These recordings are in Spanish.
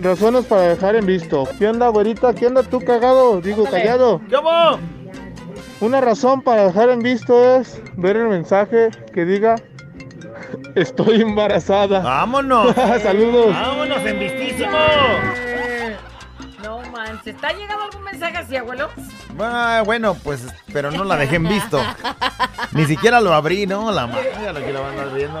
razones para dejar en visto. ¿Qué onda, güerita? ¿Qué onda tú cagado? Digo, callado. ¿Cómo? Una razón para dejar en visto es ver el mensaje que diga Estoy embarazada. Vámonos. Saludos. Vámonos en vistísimo. No manches. ¿Está llegando algún mensaje así, abuelo? Ah, bueno, pues, pero no la dejé en visto. Ni siquiera lo abrí, ¿no? La madre, lo que la van a estar viendo.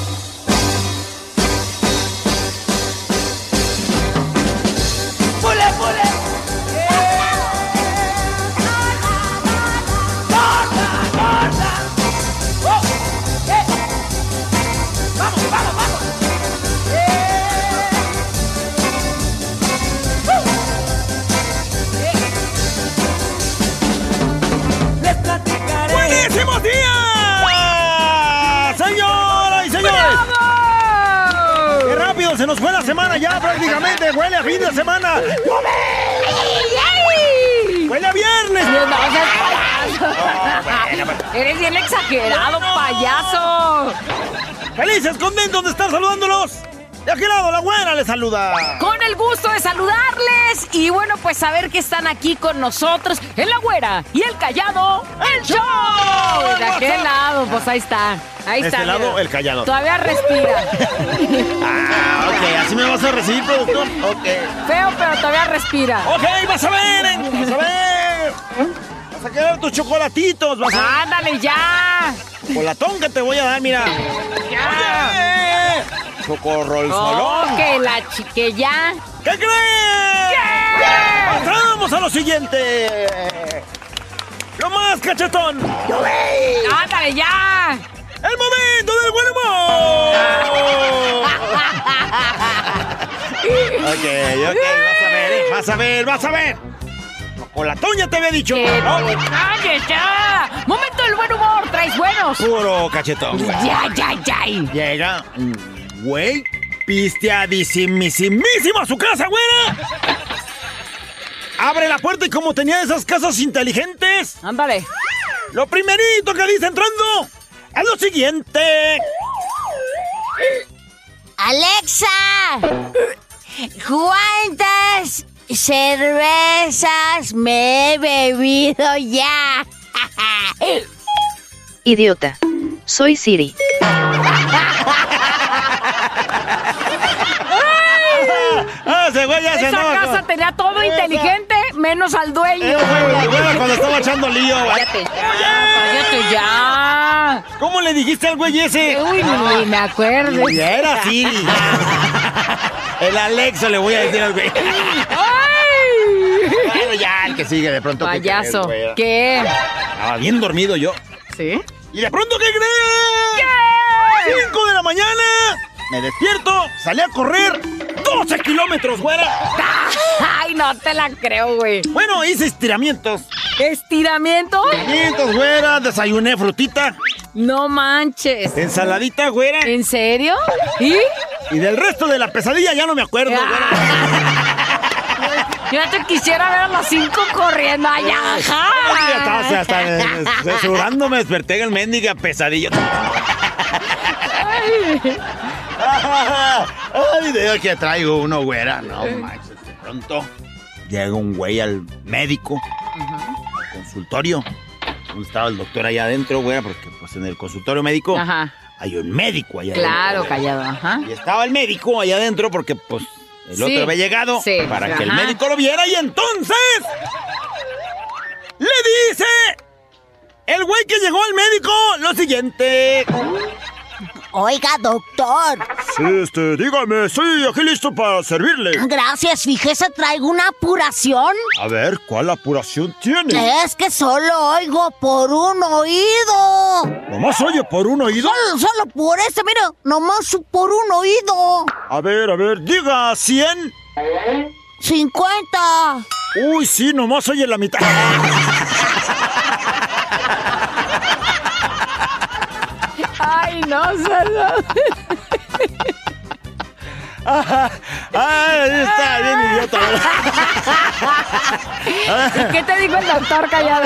Bullet, bullet. Se nos fue la semana ya prácticamente! ¡Huele a fin de semana! ¡Huele a viernes! Eres bien exagerado, payaso. ¡Felices, contentos de estar saludándolos! De aquel lado, la güera les saluda. Con el gusto de saludarles y bueno, pues saber que están aquí con nosotros en la güera y el callado, el show. De aquel lado, pues ahí está. Ahí De está. este lado, mira. el callado. Todavía respira. Ah, ok, así me vas a recibir, productor. Ok. Feo, pero todavía respira. Ok, vas a ver, vas a ver. A querer tus chocolatitos, vas a Ándale ya. Chocolatón que te voy a dar, mira. Ya. Chocorrol Oh, que la chique ya. ¿Qué creen? Pasamos a lo siguiente. Lo más cachetón. Ándale ya. El momento del buen humor. ok, ok, vas a ver, eh, vas a ver, vas a ver. Chocolatón ya te había dicho. Que ¿no? te calles ya. Momento del buen humor. Traes buenos. Puro cachetón. Ya, ya, ya. Llega un güey pisteadísimísimo a su casa, güera. Abre la puerta y como tenía esas casas inteligentes, Ándale. lo primerito que dice entrando es lo siguiente. Alexa, ¿cuántas cervezas me he bebido ya? Idiota. Soy Siri. Ah, ese güey ya se Esa casa tenía todo Esa- inteligente, menos al dueño. Güey, güey, cuando estaba echando lío. güey. Cállate ya, cállate ya. ¿Cómo le dijiste al güey ese? Uy, ni, me acuerdo. Y era Siri. El Alexa le voy a decir al güey. Bueno, ya, el que sigue de pronto. ¿qué Payaso. crees, güey? ¿Qué? Estaba bien dormido yo. ¿Sí? ¿Y de pronto qué crees? ¿Qué? 5 de la mañana. Me despierto, salí a correr 12 kilómetros, güera. Ay, no te la creo, güey. Bueno, hice estiramientos. ¿Estiramiento? Estiramientos, güera. Desayuné frutita, No manches. ensaladita, güera. ¿En serio? ¿Y? Y del resto de la pesadilla ya no me acuerdo, güera. Yo te quisiera ver a los cinco corriendo allá. Ay, ya estaba hasta, hasta, eh, sudando me desperté en el mendiga pesadilla. Ay, de que traigo uno, güera. No manches, de pronto llega un güey al médico, al consultorio. ¿Dónde estaba el doctor allá adentro, güera? Porque pues en el consultorio médico Ajá. hay un médico allá Claro, adentro. callado, ajá. Y estaba el médico allá adentro porque pues el Sí, otro había llegado sí, para que el médico lo viera y entonces le dice el güey que llegó al médico lo siguiente. Oiga, doctor. Sí, este, dígame, sí, aquí listo para servirle. Gracias, fíjese, traigo una apuración. A ver, ¿cuál apuración tiene? Es que solo oigo por un oído. ¿Nomás oye por un oído? Solo, solo por ese, mira, nomás por un oído. A ver, a ver, diga, ¿cien? ¡Cincuenta! Uy, sí, nomás oye la mitad. Ay, no, solo. Ah, está bien idiota. ¿Qué te dijo el doctor callado?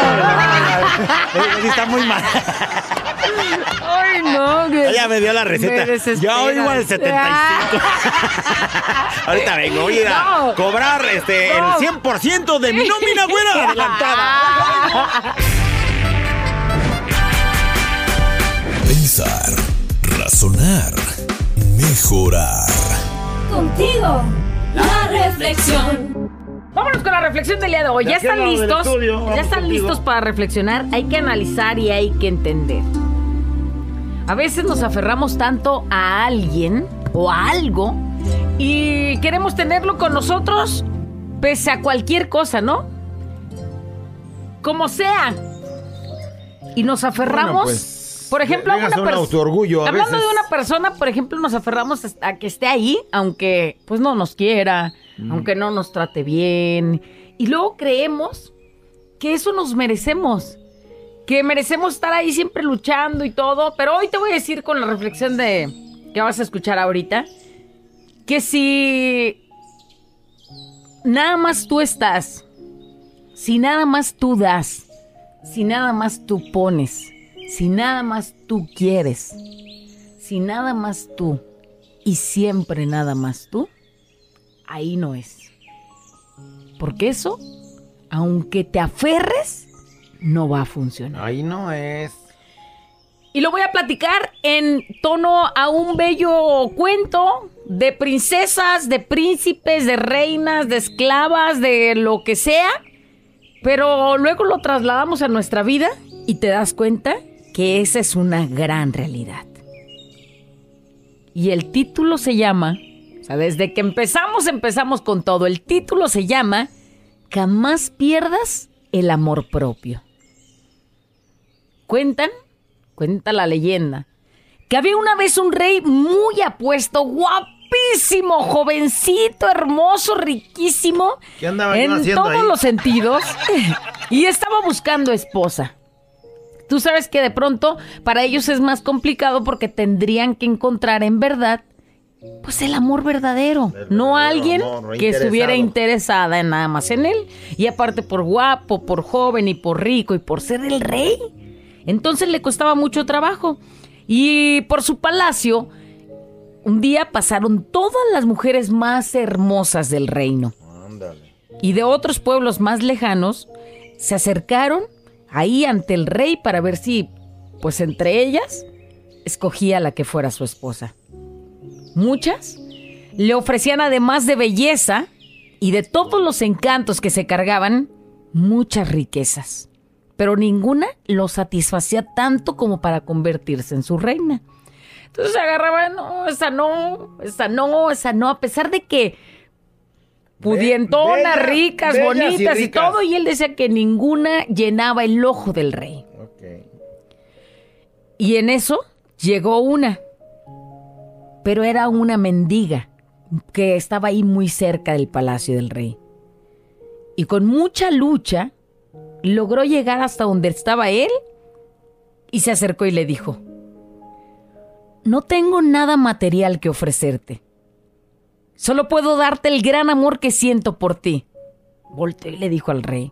Está muy mal. Ay, no. que- Ella me dio la receta. Yo oigo el 75. Ahorita vengo, voy a ir a No. cobrar este, No. el 100% de mi nómina, güera, adelantada. Pensar, razonar, mejorar. Contigo, la reflexión. Vámonos con la reflexión del día de hoy. De ¿Ya están listos? estudio, ¿Ya están contigo. listos para reflexionar? Hay que analizar y hay que entender. A veces nos aferramos tanto a alguien o a algo y queremos tenerlo con nosotros pese a cualquier cosa, ¿no? Como sea. Y nos aferramos, Bueno, pues, por ejemplo, una un autoorgullo Hablando veces. de una persona, por ejemplo, nos aferramos a que esté ahí, aunque pues no nos quiera, Mm. aunque no nos trate bien. Y luego creemos que eso nos merecemos. Que merecemos estar ahí siempre luchando y todo. Pero hoy te voy a decir con la reflexión de que vas a escuchar ahorita. Que si nada más tú estás, si nada más tú das, si nada más tú pones, si nada más tú quieres, si nada más tú y siempre nada más tú, ahí no es. Porque eso, aunque te aferres, no va a funcionar. Ahí no es. Y lo voy a platicar en tono a un bello cuento de princesas, de príncipes, de reinas, de esclavas, de lo que sea. Pero luego lo trasladamos a nuestra vida y te das cuenta que esa es una gran realidad. Y el título se llama, o sea, desde que empezamos, empezamos con todo. El título se llama Jamás pierdas el amor propio. Cuentan cuenta la leyenda, que había una vez un rey muy apuesto, guapísimo, jovencito, hermoso, riquísimo, ¿Qué en todos ahí? los sentidos, y estaba buscando esposa. Tú sabes que de pronto para ellos es más complicado porque tendrían que encontrar en verdad pues el amor verdadero, no alguien amor, que estuviera interesada en nada más en él. Y aparte por guapo, por joven y por rico y por ser el rey. Entonces le costaba mucho trabajo. Y por su palacio, un día pasaron todas las mujeres más hermosas del reino. Y de otros pueblos más lejanos se acercaron ahí ante el rey para ver si, pues entre ellas, escogía la que fuera su esposa. Muchas le ofrecían además de belleza y de todos los encantos que se cargaban, muchas riquezas. Pero ninguna lo satisfacía tanto como para convertirse en su reina. Entonces se agarraba, no, esa no, esa no, esa no, a pesar de que pudientonas, bellas, ricas, bellas bonitas y, ricas. todo, y él decía que ninguna llenaba el ojo del rey. Y en eso llegó una, pero era una mendiga que estaba ahí muy cerca del palacio del rey. Y con mucha lucha logró llegar hasta donde estaba él y se acercó y le dijo, no tengo nada material que ofrecerte. Solo puedo darte el gran amor que siento por ti. Volteó y le dijo al rey,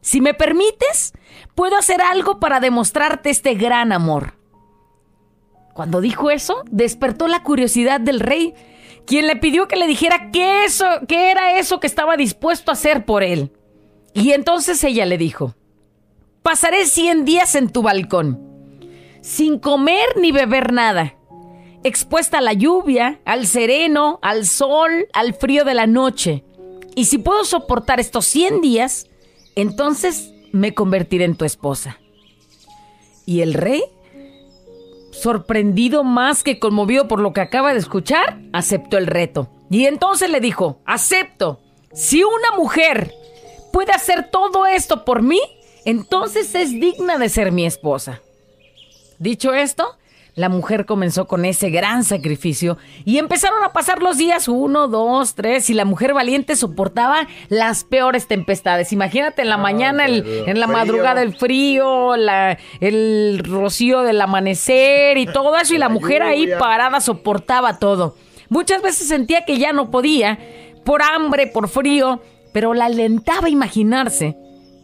si me permites, puedo hacer algo para demostrarte este gran amor. Cuando dijo eso, despertó la curiosidad del rey, quien le pidió que le dijera qué, eso, qué era eso que estaba dispuesto a hacer por él. Y entonces ella le dijo, pasaré 100 días en tu balcón, sin comer ni beber nada, expuesta a la lluvia, al sereno, al sol, al frío de la noche. Y si puedo soportar estos 100 días, entonces me convertiré en tu esposa. Y el rey, sorprendido más que conmovido por lo que acaba de escuchar, aceptó el reto. Y entonces le dijo, acepto, si una mujer puede hacer todo esto por mí, entonces es digna de ser mi esposa. Dicho esto, la mujer comenzó con ese gran sacrificio y empezaron a pasar los días, uno, dos, tres, y la mujer valiente soportaba las peores tempestades. Imagínate en la mañana, el- en la frío. madrugada el frío, la- el rocío del amanecer y todo eso, y la mujer ahí parada soportaba todo. Muchas veces sentía que ya no podía, por hambre, por frío, pero la alentaba a imaginarse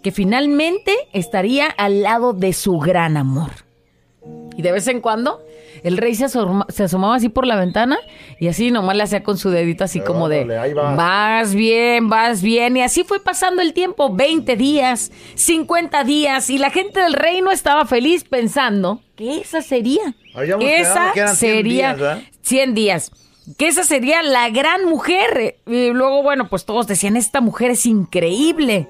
que finalmente estaría al lado de su gran amor. Y de vez en cuando el rey se, asoma- se asomaba así por la ventana y así nomás le hacía con su dedito así como de, va. vas bien, vas bien. Y así fue pasando el tiempo, 20 días, 50 días, y la gente del reino estaba feliz pensando que esa sería, Habíamos esa que eran 100 sería días, ¿verdad? 100 días. Que esa sería la gran mujer. Y luego, bueno, pues todos decían, esta mujer es increíble.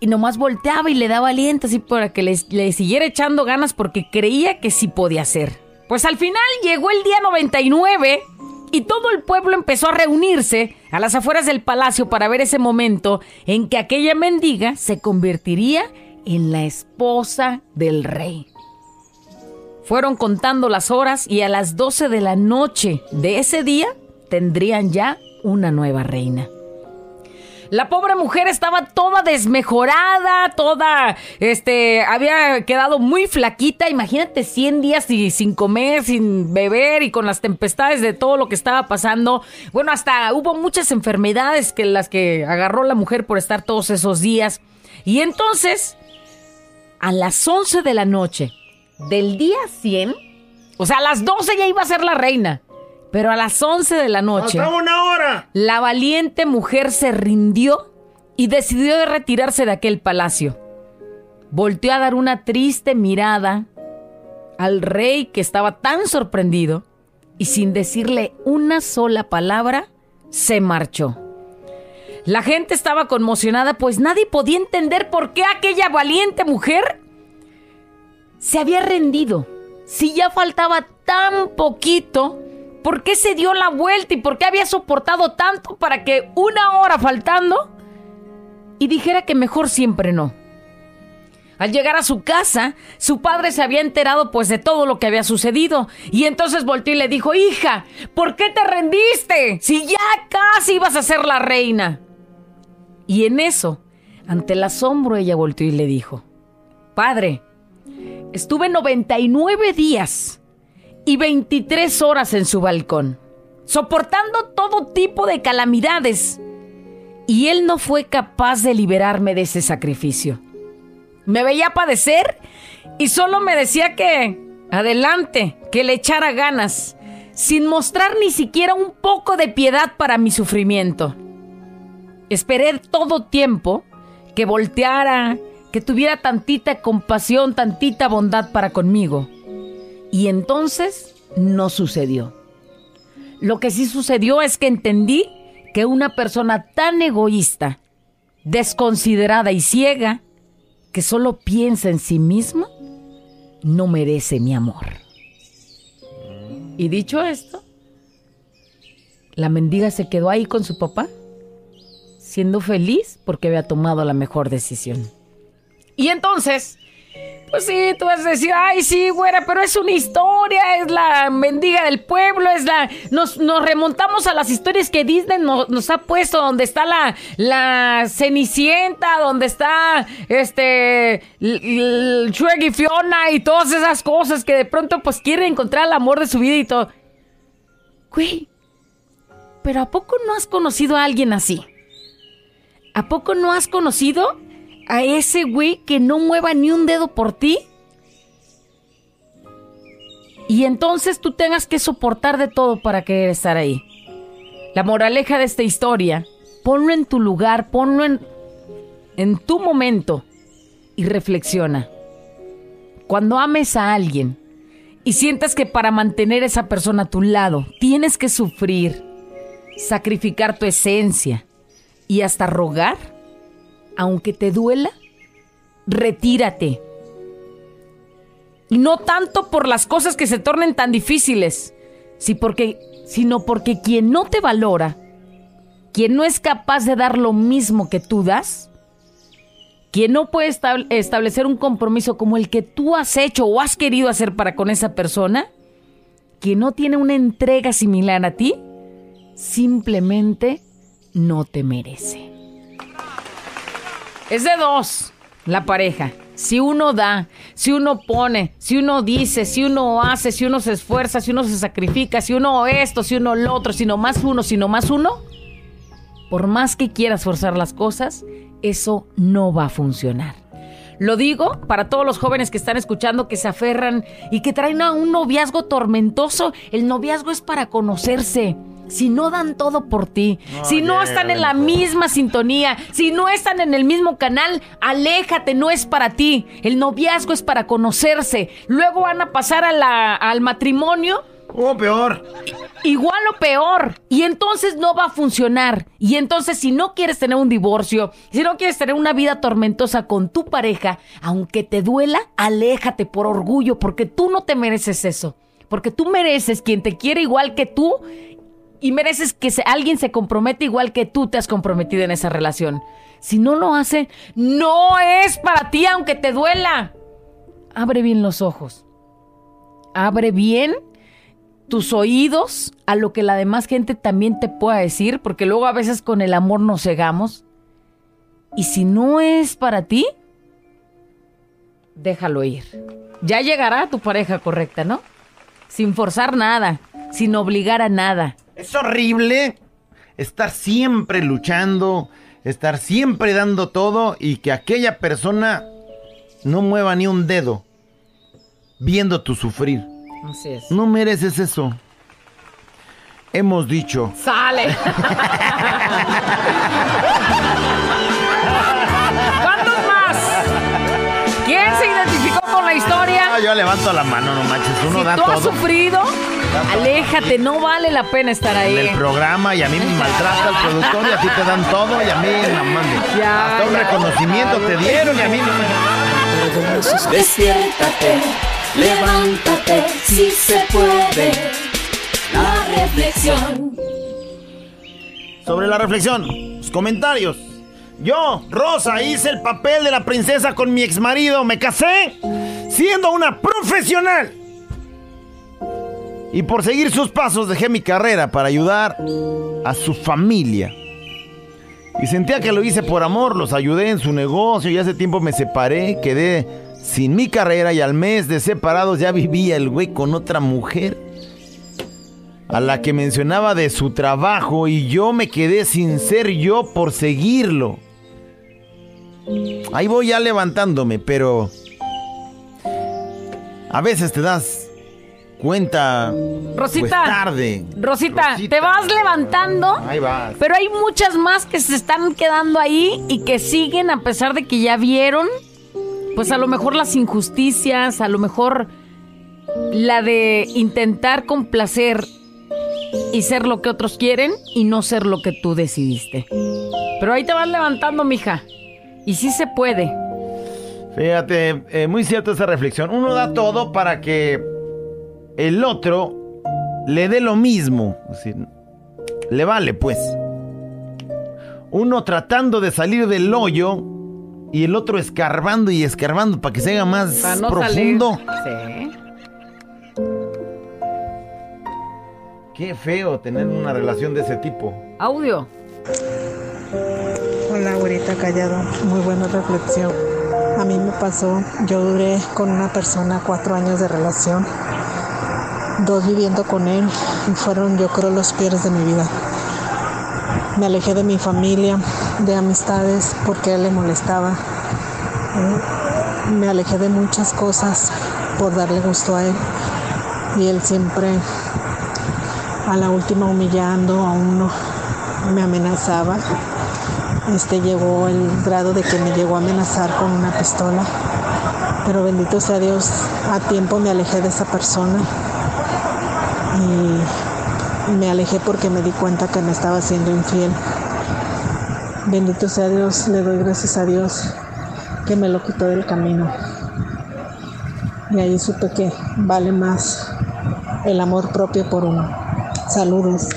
Y nomás volteaba y le daba aliento así para que le, siguiera echando ganas porque creía que sí podía hacer. Pues al final llegó el día 99 y todo el pueblo empezó a reunirse a las afueras del palacio para ver ese momento en que aquella mendiga se convertiría en la esposa del rey. Fueron contando las horas y a las 12 de la noche de ese día tendrían ya una nueva reina. La pobre mujer estaba toda desmejorada, toda, este, había quedado muy flaquita. Imagínate 100 días y sin comer, sin beber y con las tempestades de todo lo que estaba pasando. Bueno, hasta hubo muchas enfermedades que las que agarró la mujer por estar todos esos días. Y entonces, a las 11 de la noche del día 100, o sea, a las 12 ya iba a ser la reina, pero a las 11 de la noche... ¡Faltaba una hora! La valiente mujer se rindió y decidió de retirarse de aquel palacio. Volteó a dar una triste mirada al rey que estaba tan sorprendido y sin decirle una sola palabra, se marchó. La gente estaba conmocionada pues nadie podía entender por qué aquella valiente mujer se había rendido. Si ya faltaba tan poquito, ¿por qué se dio la vuelta y por qué había soportado tanto para que una hora faltando y dijera que mejor siempre no? Al llegar a su casa, su padre se había enterado pues de todo lo que había sucedido y entonces volteó y le dijo, hija, ¿por qué te rendiste? Si ya casi ibas a ser la reina. Y en eso, ante el asombro, ella volteó y le dijo, Padre, estuve 99 días y 23 horas en su balcón, soportando todo tipo de calamidades, y él no fue capaz de liberarme de ese sacrificio. Me veía padecer y solo me decía que, adelante, que le echara ganas, sin mostrar ni siquiera un poco de piedad para mi sufrimiento. Esperé todo tiempo que volteara, que tuviera tantita compasión, tantita bondad para conmigo. Y entonces no sucedió. Lo que sí sucedió es que entendí que una persona tan egoísta, desconsiderada y ciega, que solo piensa en sí misma, no merece mi amor. Y dicho esto, la mendiga se quedó ahí con su papá, siendo feliz porque había tomado la mejor decisión. Y entonces, pues sí, tú vas a ay, sí, güera, pero es una historia, es la mendiga del pueblo, es la... Nos, nos remontamos a las historias que Disney no- nos, ha puesto, donde está la, la Cenicienta, donde está, este, Shrek y Fiona y todas esas cosas que de pronto, pues, quieren encontrar el amor de su vida y todo. Güey, pero ¿a poco no has conocido a alguien así? ¿A poco no has conocido a ese güey que no mueva ni un dedo por ti? Y entonces tú tengas que soportar de todo para querer estar ahí. La moraleja de esta historia, ponlo en tu lugar, ponlo en, en tu momento y reflexiona. Cuando ames a alguien y sientas que para mantener a esa persona a tu lado tienes que sufrir, sacrificar tu esencia y hasta rogar, aunque te duela, retírate. Y no tanto por las cosas que se tornen tan difíciles, porque, sino porque quien no te valora, quien no es capaz de dar lo mismo que tú das, quien no puede estab- establecer un compromiso como el que tú has hecho o has querido hacer para con esa persona, quien no tiene una entrega similar a ti, simplemente no te merece. Es de dos la pareja. Si uno da, si uno pone, si uno dice, si uno hace, si uno se esfuerza, si uno se sacrifica, si uno esto, si uno lo otro, si no más uno, si no más uno, por más que quieras forzar las cosas, eso no va a funcionar. Lo digo para todos los jóvenes que están escuchando, que se aferran y que traen a un noviazgo tormentoso. El noviazgo es para conocerse. Si no dan todo por ti, si no están en la misma sintonía, si no están en el mismo canal, aléjate, no es para ti. El noviazgo es para conocerse. Luego van a pasar a la- al matrimonio O peor. igual o peor. Y entonces no va a funcionar. Y entonces si no quieres tener un divorcio, si no quieres tener una vida tormentosa con tu pareja, aunque te duela, aléjate por orgullo, porque tú no te mereces eso. Porque tú mereces quien te quiere igual que tú y mereces que alguien se comprometa igual que tú te has comprometido en esa relación. Si no lo hace, no es para ti aunque te duela. Abre bien los ojos. Abre bien tus oídos a lo que la demás gente también te pueda decir, porque luego a veces con el amor nos cegamos. Y si no es para ti, déjalo ir. Ya llegará tu pareja correcta, ¿no? Sin forzar nada, sin obligar a nada. Es horrible estar siempre luchando, estar siempre dando todo y que aquella persona no mueva ni un dedo viendo tu sufrir. Así es. No mereces eso. Hemos dicho. ¡Sale! ¿Cuántos más? ¿Quién se identificó con la historia? Ah, yo levanto la mano, no manches. Uno si da tú has todo sufrido, aléjate, no vale la pena estar ahí. en el programa y a mí me maltrata el productor y a ti te dan todo y a mí no mames. Ya, Hasta un ya. reconocimiento te dieron y a mí no me... Despiértate, levántate, si se puede. La reflexión. Sobre la reflexión, los comentarios. Yo, Rosa, hice el papel de la princesa con mi exmarido. Me casé siendo una profesional. Y por seguir sus pasos dejé mi carrera para ayudar a su familia. Y sentía que lo hice por amor, los ayudé en su negocio y hace tiempo me separé, quedé sin mi carrera y al mes de separados ya vivía el güey con otra mujer a la que mencionaba de su trabajo y yo me quedé sin ser yo por seguirlo. Ahí voy ya levantándome, pero a veces te das cuenta Rosita. pues, tarde. Rosita, Rosita. te vas levantando. Ahí vas. Pero hay muchas más que se están quedando ahí y que siguen a pesar de que ya vieron, pues a lo mejor las injusticias, a lo mejor la de intentar complacer y ser lo que otros quieren y no ser lo que tú decidiste. Pero ahí te vas levantando, mija. Y sí se puede. Fíjate, eh, muy cierta esa reflexión. Uno da todo para que el otro le dé lo mismo. Es decir, le vale, pues. Uno tratando de salir del hoyo y el otro escarbando y escarbando para que se haga más no profundo. Sí. Qué feo tener una relación de ese tipo. Audio. Hola, güerita callado. Muy buena reflexión. A mí me pasó, yo duré con una persona cuatro años de relación, dos viviendo con él y fueron yo creo los peores de mi vida. Me alejé de mi familia, de amistades porque él le molestaba. Me alejé de muchas cosas por darle gusto a él y él siempre a la última humillando a uno, me amenazaba. Este llegó el grado de que me llegó a amenazar con una pistola. Pero bendito sea Dios, a tiempo me alejé de esa persona. Y me alejé porque me di cuenta que me estaba siendo infiel. Bendito sea Dios, le doy gracias a Dios que me lo quitó del camino. Y ahí supe que vale más el amor propio por uno. Saludos.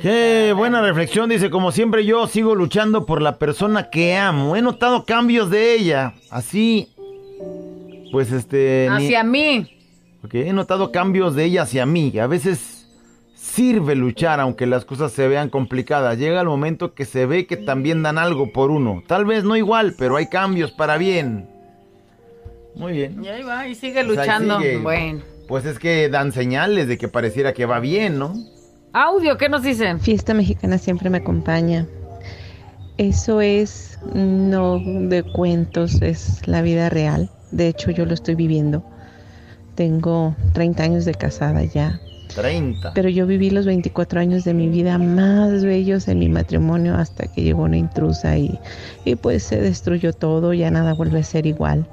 Qué buena reflexión, dice, como siempre yo sigo luchando por la persona que amo. He notado cambios de ella, así, pues este... ni- Hacia mí. Ok, he notado cambios de ella hacia mí. A veces sirve luchar aunque las cosas se vean complicadas. Llega el momento que se ve que también dan algo por uno. Tal vez no igual, pero hay cambios para bien. Muy bien. Y ahí va, y sigue Pues luchando. sigue. Bueno. Pues es que dan señales de que pareciera que va bien, ¿no? Audio, ¿qué nos dicen? Fiesta mexicana siempre me acompaña. Eso es no de cuentos, es la vida real. De hecho, yo lo estoy viviendo. Tengo 30 años de casada ya, 30. pero yo viví los 24 años de mi vida más bellos en mi matrimonio hasta que llegó una intrusa y, y pues se destruyó todo, ya nada vuelve a ser igual.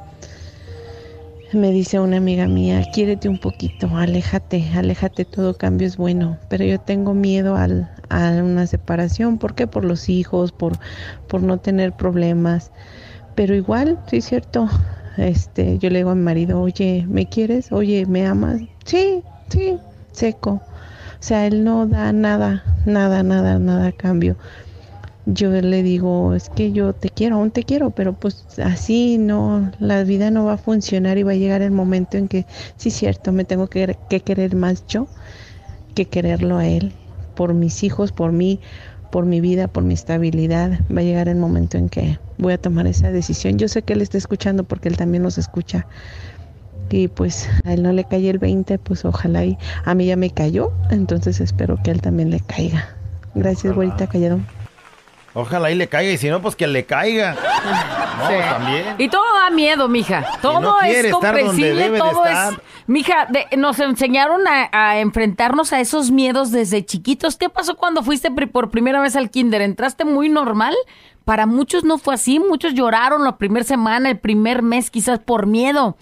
Me dice una amiga mía, quiérete un poquito, aléjate, aléjate, todo cambio es bueno. Pero yo tengo miedo al, a una separación, ¿por qué? Por los hijos, por, por no tener problemas. Pero igual, sí es cierto, este, yo le digo a mi marido, oye, ¿me quieres? Oye, ¿me amas? Sí, sí, seco. O sea, él no da nada, nada, nada, nada a cambio. Yo le digo, es que yo te quiero, aún te quiero, pero pues así no, la vida no va a funcionar y va a llegar el momento en que, sí, cierto, me tengo que, que querer más yo que quererlo a él, por mis hijos, por mí, por mi vida, por mi estabilidad. Va a llegar el momento en que voy a tomar esa decisión. Yo sé que él está escuchando porque él también nos escucha. Y pues a él no le cae el 20, pues ojalá y a mí ya me cayó, entonces espero que a él también le caiga. Gracias, güerita Callado. Ojalá y le caiga, y si no, pues que le caiga. No, Sí. también. Y todo da miedo, mija. Todo no es comprensible, de todo es. Mija, de- nos enseñaron a, a enfrentarnos a esos miedos desde chiquitos. ¿Qué pasó cuando fuiste por primera vez al kinder? ¿Entraste muy normal? Para muchos no fue así. Muchos lloraron la primera semana, el primer mes, quizás por miedo.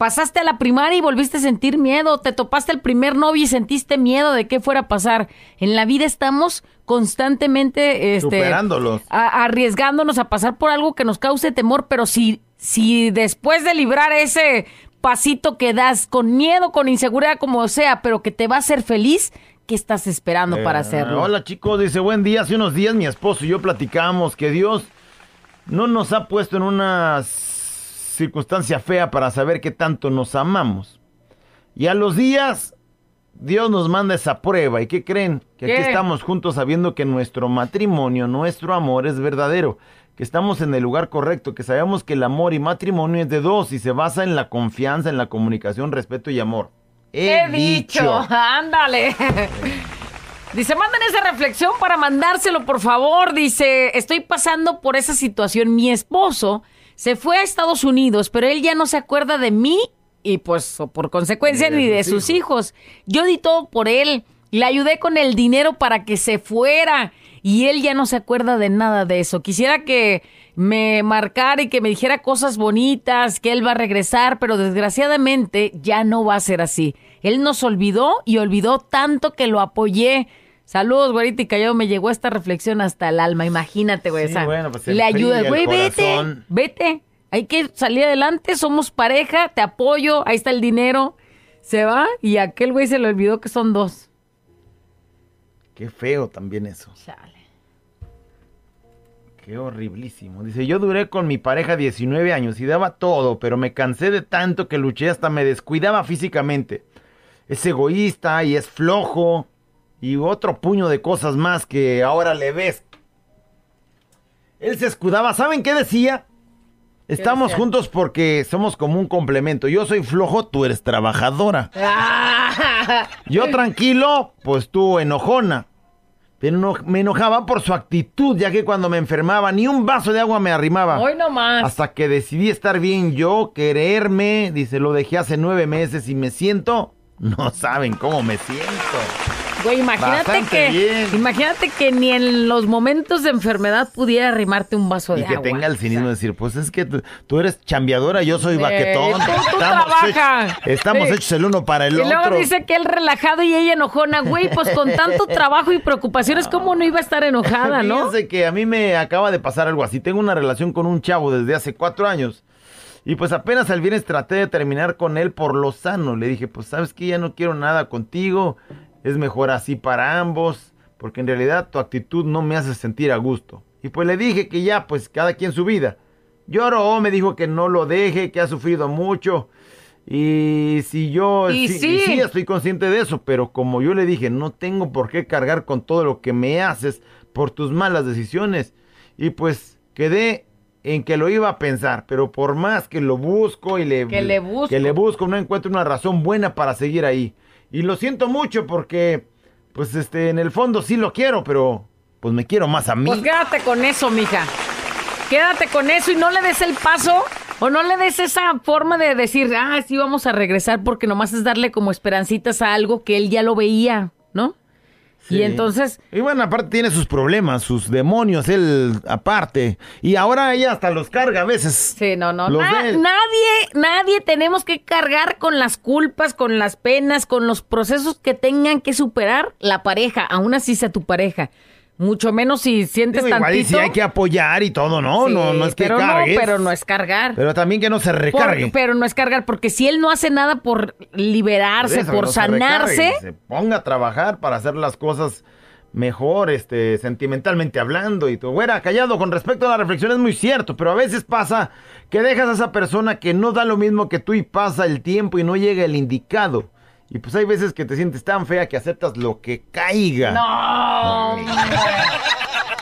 Pasaste a la primaria y volviste a sentir miedo. Te topaste el primer novio y sentiste miedo de qué fuera a pasar. En la vida estamos constantemente este, Superándolos. a- arriesgándonos a pasar por algo que nos cause temor, pero si, si después de librar ese pasito que das con miedo, con inseguridad, como sea, pero que te va a hacer feliz, ¿qué estás esperando para Eh, hacerlo? Hola chicos, dice buen día. Hace unos días mi esposo y yo platicamos que Dios no nos ha puesto en una s- circunstancia fea para saber qué tanto nos amamos. Y a los días Dios nos manda esa prueba. ¿Y qué creen? Que aquí estamos juntos sabiendo que nuestro matrimonio, nuestro amor es verdadero. Que estamos en el lugar correcto, que sabemos que el amor y matrimonio es de dos y se basa en la confianza, en la comunicación, respeto y amor. He dicho, ándale. Dice, manden esa reflexión para mandárselo, por favor. Dice, estoy pasando por esa situación. Mi esposo se fue a Estados Unidos, pero él ya no se acuerda de mí y pues por consecuencia Ni de ni de sus sus hijos. Yo di todo por él. Le ayudé con el dinero para que se fuera y él ya no se acuerda de nada de eso. Quisiera que me marcara y que me dijera cosas bonitas, que él va a regresar, pero desgraciadamente ya no va a ser así. Él nos olvidó y olvidó tanto que lo apoyé. Saludos, güerita y callado. Me llegó esta reflexión hasta el alma. Imagínate, güey. Sí, bueno, pues, Le ayuda, güey, vete, vete. Hay que salir adelante. Somos pareja, te apoyo. Ahí está el dinero. Se va y aquel güey se le olvidó que son dos. Qué feo también eso. Qué horriblísimo. Dice, yo duré con mi pareja 19 años y daba todo, pero me cansé de tanto que luché hasta me descuidaba físicamente. Es egoísta y es flojo y otro puño de cosas más que ahora le ves. Él se escudaba, ¿saben qué decía? Estamos decía? juntos porque somos como un complemento. Yo soy flojo, tú eres trabajadora. Yo tranquilo, pues tú enojona. Pero no- me enojaba por su actitud, ya que cuando me enfermaba ni un vaso de agua me arrimaba. Hoy no más. Hasta que decidí estar bien yo, quererme, dice, lo dejé hace nueve meses y me siento, no saben cómo me siento. Güey, imagínate Bastante que, bien. imagínate que ni en los momentos de enfermedad pudiera arrimarte un vaso de Y que agua. tenga el cinismo de decir, pues es que tú, tú eres chambeadora, yo soy baquetón. tú- tú trabaja. hechos, estamos Sí. hechos el uno para el y luego otro. dice que él relajado y ella enojona. Güey, pues con tanto trabajo y preocupaciones, ¿cómo no iba a estar enojada, no? Fíjense que a mí me acaba de pasar algo así. Tengo una relación con un chavo desde hace cuatro años. Y pues apenas el viernes traté de terminar con él por lo sano. Le dije, pues sabes que ya no quiero nada contigo. Es mejor así para ambos. porque en realidad tu actitud no me hace sentir a gusto. Y pues le dije que ya, pues cada quien su vida. Lloró, me dijo que no lo deje, que ha sufrido mucho. Y si yo Y sí. sí, estoy consciente de eso, pero como yo le dije, no tengo por qué cargar con todo lo que me haces por tus malas decisiones. Y pues quedé en que lo iba a pensar, pero por más que lo busco y le, Que le busco. que le busco, no encuentro una razón buena para seguir ahí. Y lo siento mucho porque, pues este, en el fondo sí lo quiero, pero pues me quiero más a mí. Pues quédate con eso, mija. Quédate con eso y no le des el paso o no le des esa forma de decir, ah, sí, vamos a regresar porque nomás es darle como esperancitas a algo que él ya lo veía, Y entonces, Y bueno, aparte tiene sus problemas, sus demonios, él aparte. Y ahora ella hasta los carga a veces. sí, no, no. Na- de nadie, nadie tenemos que cargar con las culpas, con las penas, con los procesos que tengan que superar la pareja, aún así sea tu pareja. Mucho menos si sientes Digo, igual y sí hay que apoyar y todo, ¿no? Sí, no, no es que pero cargues. no, pero no es cargar. Pero también que no se Por- recargue. pero no es cargar, porque si él no hace nada por liberarse, Eso, por no se sanarse, recargue, se ponga a trabajar para hacer las cosas mejor, este, sentimentalmente hablando y todo. Güera, callado, con respecto a la reflexión es muy cierto, pero a veces pasa que dejas a esa persona que no da lo mismo que tú y pasa el tiempo y no llega el indicado. Y pues hay veces que te sientes tan fea que aceptas lo que caiga. No, hombre.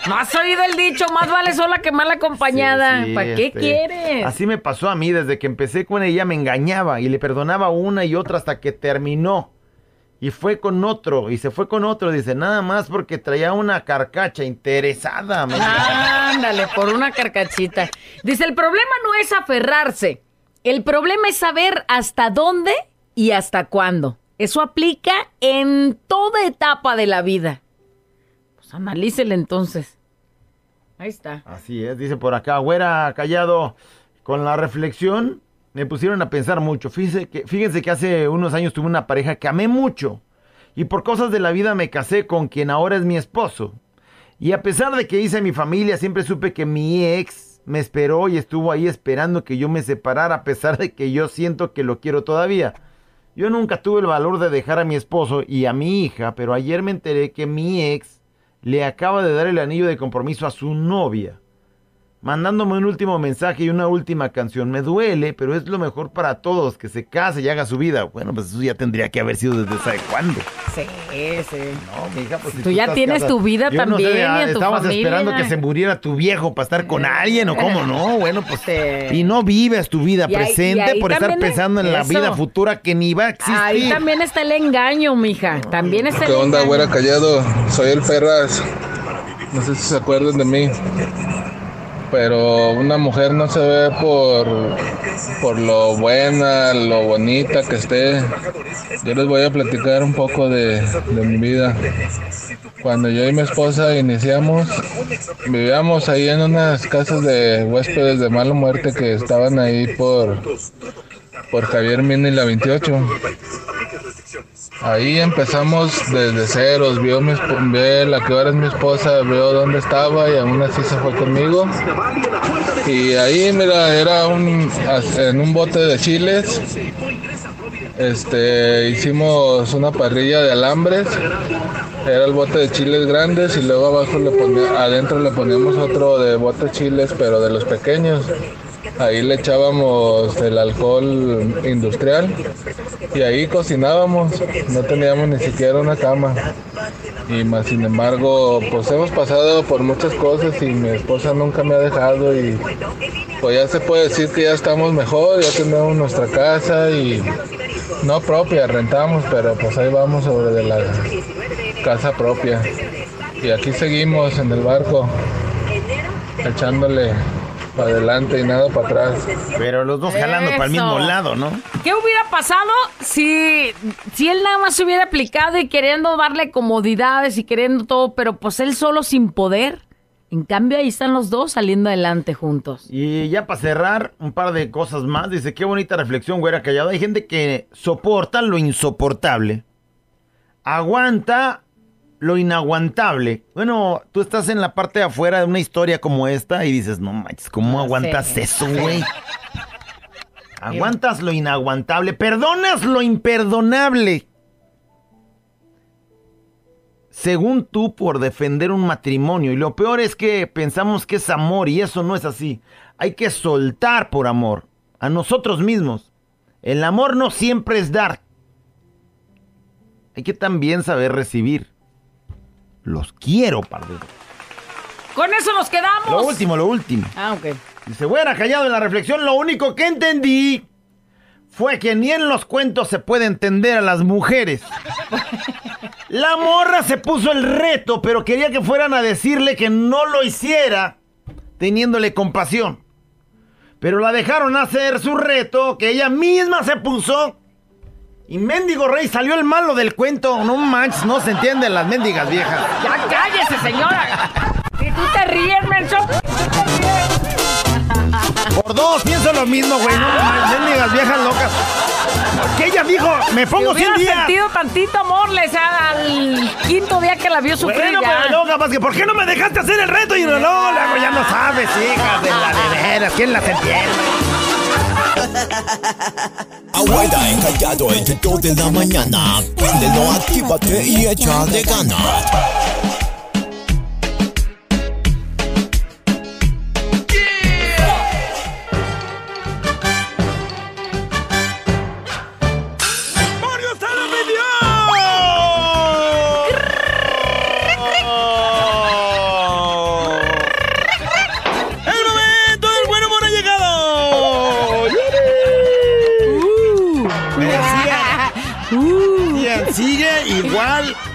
No has oído el dicho, más vale sola que mal acompañada. Sí, ¿Para qué este, quieres? Así me pasó a mí desde que empecé con ella me engañaba y le perdonaba una y otra hasta que terminó. Y fue con otro, y se fue con otro, dice, nada más porque traía una carcacha interesada. Ándale, por una carcachita. Dice, el problema no es aferrarse. El problema es saber hasta dónde y hasta cuándo. Eso aplica en toda etapa de la vida. Pues analícele entonces. Ahí está. Así es, dice por acá, güera, callado, con la reflexión me pusieron a pensar mucho. Fíjense que, fíjense que hace unos años tuve una pareja que amé mucho y por cosas de la vida me casé con quien ahora es mi esposo. Y a pesar de que hice mi familia, siempre supe que mi ex me esperó y estuvo ahí esperando que yo me separara a pesar de que yo siento que lo quiero todavía. Yo nunca tuve el valor de dejar a mi esposo y a mi hija, pero ayer me enteré que mi ex le acaba de dar el anillo de compromiso a su novia, mandándome un último mensaje y una última canción. Me duele, pero es lo mejor para todos, que se case y haga su vida. Bueno, pues eso ya tendría que haber sido desde sabe cuándo. Sí, sí. No, mija, pues si Tú ya estás tienes tu vida Yo no sé, también ah, y en tu Estabas familia. esperando que se muriera tu viejo para estar con alguien o cómo no. Bueno, pues Sí. y no vives tu vida Y presente ahí por estar es- pensando en la vida futura que ni va a existir. Ahí también está el engaño, mija. También está ¿Qué el onda, engaño. güera callado? Soy el Ferraz. No sé si se acuerdan de mí. Pero una mujer no se ve por, por lo buena, lo bonita que esté. Yo les voy a platicar un poco de, de mi vida. Cuando yo y mi esposa iniciamos, vivíamos ahí en unas casas de huéspedes de mala muerte que estaban ahí por, por Javier Mina y la 28. Ahí empezamos desde ceros, vio, mi, ve la que ahora es mi esposa, vio dónde estaba y aún así se fue conmigo. Y ahí, mira, era un, en un bote de chiles. Este, hicimos una parrilla de alambres. Era el bote de chiles grandes y luego abajo le ponía, adentro le poníamos otro de bote de chiles, pero de los pequeños. Ahí le echábamos el alcohol industrial y ahí cocinábamos. No teníamos ni siquiera una cama. Y más sin embargo, pues hemos pasado por muchas cosas y mi esposa nunca me ha dejado y pues ya se puede decir que ya estamos mejor, ya tenemos nuestra casa y no propia, rentamos, pero pues ahí vamos sobre de la casa propia. Y aquí seguimos en el barco, echándole para adelante y nada para atrás. Pero los dos jalando para el mismo lado, ¿no? ¿Qué hubiera pasado si, si él nada más se hubiera aplicado y queriendo darle comodidades y queriendo todo, pero pues él solo sin poder? En cambio, ahí están los dos saliendo adelante juntos. Y ya para cerrar, un par de cosas más. Dice, qué bonita reflexión, güera callado. Hay gente que soporta lo insoportable. Aguanta lo inaguantable. Bueno, tú estás en la parte de afuera de una historia como esta y dices, no manches, ¿cómo aguantas eso, güey? Aguantas lo inaguantable, perdonas lo imperdonable. según tú, por defender un matrimonio. Y lo peor es que pensamos que es amor y eso no es así. Hay que soltar por amor a nosotros mismos. El amor no siempre es dar. Hay que también saber recibir. Los quiero, pardero. Con eso nos quedamos. Lo último, lo último. Ah, ok. Dice, bueno, callado en la reflexión, lo único que entendí fue que ni en los cuentos se puede entender a las mujeres. La morra se puso el reto, pero quería que fueran a decirle que no lo hiciera, teniéndole compasión. Pero la dejaron hacer su reto, que ella misma se puso. Y Mendigo Rey salió el malo del cuento. No manches, no se entienden las mendigas viejas. Ya cállese, señora. Si tú te ríes, menso. Por dos, pienso lo mismo, güey. No manches, mendigas viejas locas. Porque ella dijo, me pongo Si 100 hubiera días. sentido tantito amor, les al quinto día que la vio sufrir Bueno, ya. pero luego capaz que, ¿por qué no me dejaste hacer el reto? Y no, no, ya no sabes, hija de la de veras. ¿Quién las entiende? Abuela encallado entre 2 de la mañana. Préndelo, actívate y echa de ganas.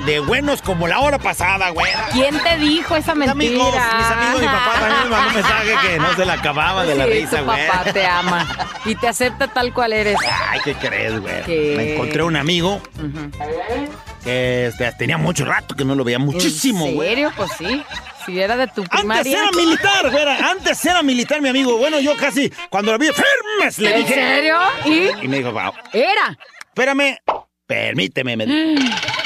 De buenos como la hora pasada, güey. ¿Quién te dijo esa mentira? amigos, mis amigos, mi papá también me mandó un mensaje que no se la acababa de la risa, tu güey. papá te ama y te acepta tal cual eres. Ay, ¿qué crees, güey? ¿Qué? Me encontré un amigo que este, tenía mucho rato que no lo veía muchísimo, ¿En güey. serio? Pues sí. Si era de tu Antes primaria. era militar, güey. Antes era militar, mi amigo. Bueno, yo casi, cuando lo vi, firmes, le ¿En dije. serio? ¿Y? Y me dijo, wow. Era. Espérame, permíteme, me dijo.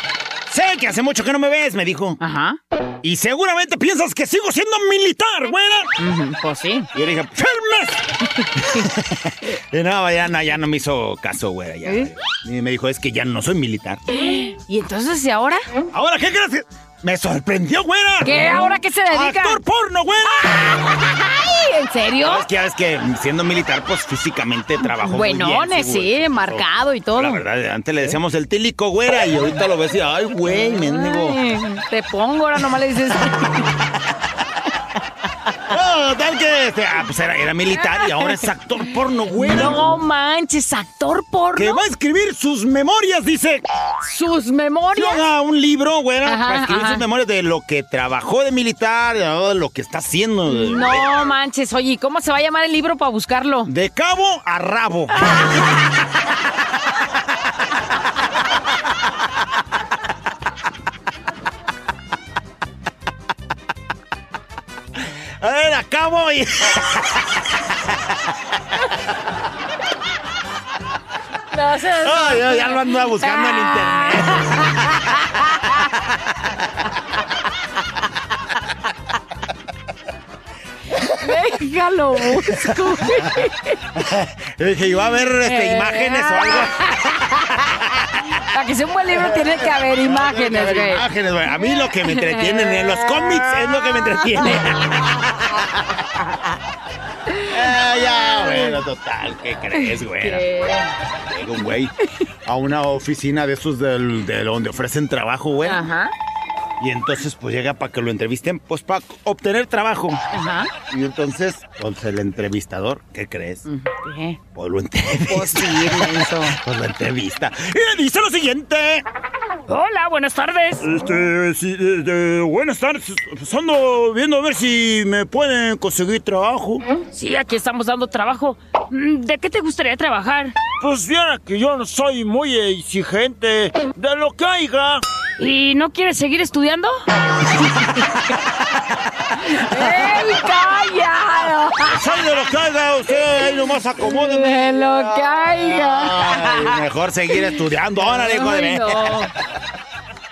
Sé que hace mucho que no me ves, me dijo. Ajá. Y seguramente piensas que sigo siendo militar, güera. Pues sí. Y yo le dije, ¡firmes! y no, ya no, ya no me hizo caso, güera. Ya. Y me dijo, es que ya no soy militar. ¿Y entonces y ahora? ¿Ahora qué crees? Me sorprendió, güera. ¿Qué? ¿Ahora qué se dedica? Actor porno, güera. ¿en serio? Es que ya ves que siendo militar, pues físicamente trabajo muy bien. Buenones, sí, güey. marcado y todo. La verdad, antes le decíamos el tílico, güera, y ahorita lo ves y, ay, güey, mendigo. Te pongo, ahora nomás le dices. Tal que este, ah, pues era, era militar y ahora es actor porno, güera. No manches, actor porno. Que va a escribir sus memorias, dice. Sus memorias. Que haga un libro, güera, Ajá, para escribir ajá. sus memorias de lo que trabajó de militar, de lo que está haciendo. No manches, oye, ¿y cómo se va a llamar el libro para buscarlo? De cabo a rabo. A ver, acabo y. No sé. Ay, ya, ya lo ando buscando en internet. Déjalo, busco. Yo dije, iba a ver este, imágenes o algo. Para que sea un buen libro tiene que haber imágenes, güey. imágenes, güey. A mí lo que me entretienen en los cómics es lo que me entretiene. Ah, ya, bueno, total, ¿qué crees, güey? Llega un güey a una oficina de esos del, de donde ofrecen trabajo, güey. Ajá, Y entonces, pues llega para que lo entrevisten, pues para obtener trabajo. ajá. Y entonces, entonces el entrevistador, ¿qué crees? ¿Qué? Pues lo entrevista. Pues sí. Pues lo entrevista. Y le dice lo siguiente. Hola, buenas tardes. Este, sí, buenas tardes. Pues ando viendo a ver si me pueden conseguir trabajo. Sí, aquí estamos dando trabajo. Mm, ¿De qué te gustaría trabajar? Pues viera que yo no soy muy exigente de lo que haya. ¿Y no quieres seguir estudiando? ¡Ey, calla! Soy de lo que haya, usted ahí nomás acomódeme. De lo. Ay, mejor seguir estudiando. Órale, hijo de no.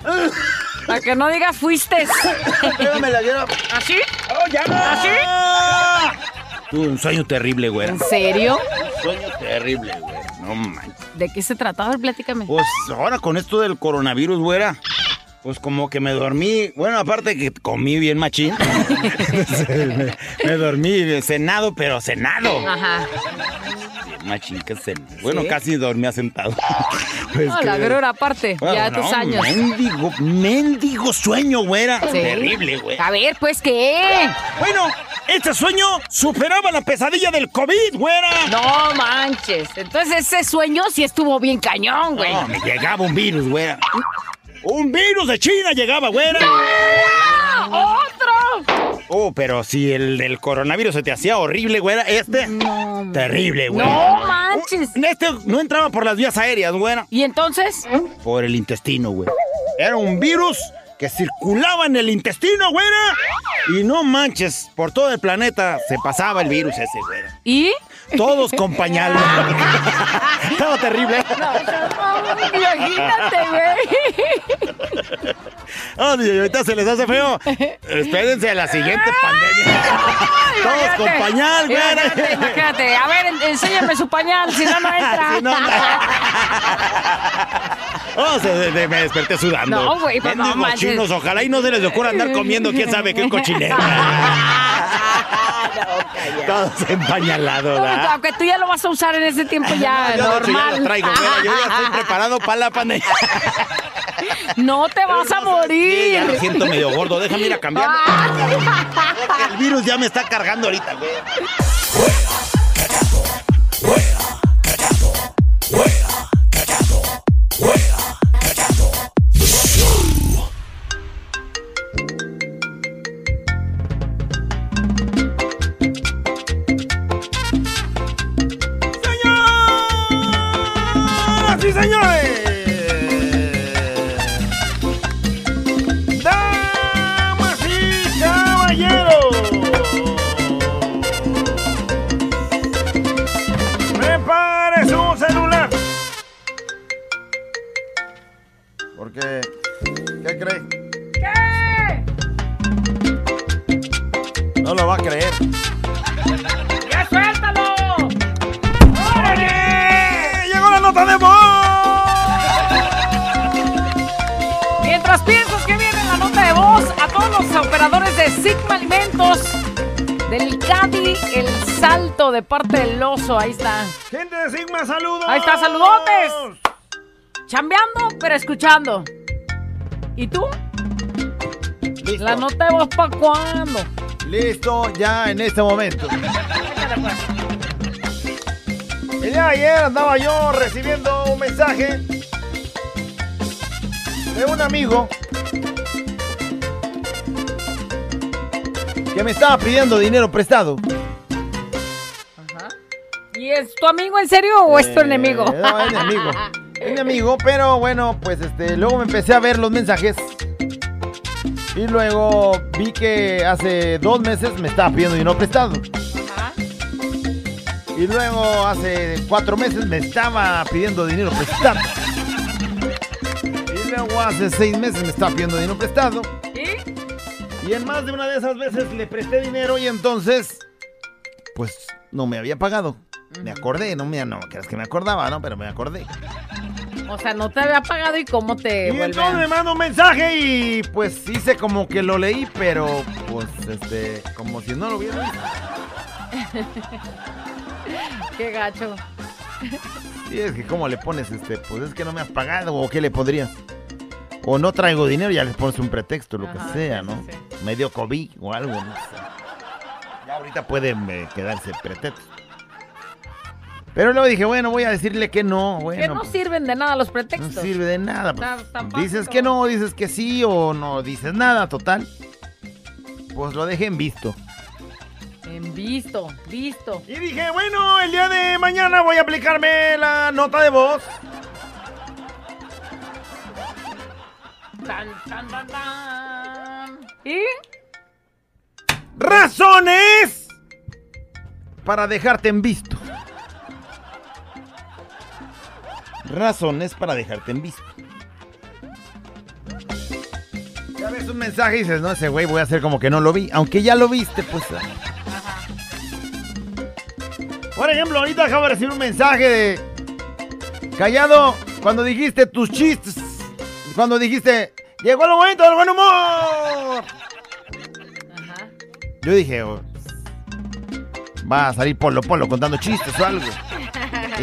Para que no digas fuiste. La lleva. ¿Así? ¡Oh, ya! ¿Así? Tuve un sueño terrible, güera. ¿En serio? Un sueño terrible, güey. No manches. ¿De qué se trataba? Platícame. Pues ahora con esto del coronavirus, güera. Pues como que me dormí, bueno, aparte que comí bien machín, me, me dormí cenado, pero cenado. Ajá. Bien machín que cenado. Bueno, Sí. casi dormía sentado. Pues No, la grura aparte, Bueno, ya tus años. Mendigo, mendigo sueño, güera. Sí. Terrible, güey. A ver, pues, ¿qué? Bueno, este sueño superaba la pesadilla del COVID, güera. No manches. Entonces ese sueño sí estuvo bien cañón, güey. No, me llegaba un virus, güera. Un virus de China llegaba, güera. ¡Ah! ¡Otro! Oh, pero si el del coronavirus se te hacía horrible, güera, este. Terrible, güera. No manches. Este no entraba por las vías aéreas, güera. ¿Y entonces? Por el intestino, güey. Era un virus que circulaba en el intestino, güera. Y no manches, por todo el planeta se pasaba el virus ese, güera. ¿Y? Todos con pañal. Estaba terrible. Imagínate, güey. Oh, y ahorita se les hace feo. Espérense a la siguiente pandemia. Todos con pañal, güey. Imagínate, imagínate. A ver, en- enséñame su pañal, si no, no entra. Si no, no. Oh, se- se- me desperté sudando. No, güey, pues no chinos, ojalá y no se les ocurra andar comiendo quién sabe qué cochinera. Todos empañalados, No, ¿verdad? Aunque tú ya lo vas a usar en ese tiempo ya, ya normal. lo traigo, güera, yo ya estoy preparado para la pandemia. No te vas a Sí, morir. ya me siento medio gordo, déjame ir a cambiar. El virus ya me está cargando ahorita, güey. ¡Sí, señores! Escuchando. ¿Y tú? Listo. La nota de para cuándo? Listo, ya en este momento. El día de ayer andaba yo recibiendo un mensaje de un amigo que me estaba pidiendo dinero prestado. ¿Y es tu amigo en serio o es tu Eh, enemigo? No, es. Es mi amigo, pero bueno, pues este, luego me empecé a ver los mensajes. Y luego vi que hace dos meses me estaba pidiendo dinero prestado. Y luego hace cuatro meses me estaba pidiendo dinero prestado. Y luego hace seis meses me estaba pidiendo dinero prestado. ¿Y? Y en más de una de esas veces le presté dinero y entonces, pues no me había pagado. Me acordé, no me no creas que me acordaba, ¿no? Pero me acordé. O sea, no te había pagado y cómo te Y entonces me manda un mensaje y pues hice como que lo leí, pero pues este, como si no lo hubiera visto. Qué gacho. Y es que cómo le pones este, pues es que no me has pagado o qué le podrías. O no traigo dinero, ya le pones un pretexto, lo Ajá, que sea, sí, ¿no? sí, Me dio COVID o algo, no sé. Ya ahorita puede eh, quedarse pretexto. Pero luego dije, bueno, voy a decirle que no, bueno. que no pues, sirven de nada los no pretextos. sirve de nada. pues. Tan dices que no, dices que sí o no dices nada, total. Pues lo dejé en visto. En visto, visto. Y dije, bueno, el día de mañana voy a aplicarme la nota de voz. Tan, tan, tan, tan. ¿Y? Razones para dejarte en visto. Razones para dejarte en visto. Ya ves un mensaje y dices, no, ese güey voy a hacer como que no lo vi. Aunque ya lo viste, pues. Por ejemplo, ahorita acabo de recibir un mensaje de... Callado, cuando dijiste tus chistes, cuando dijiste, Llegó el momento del buen humor. Yo dije, oh, va a salir Polo Polo contando chistes o algo.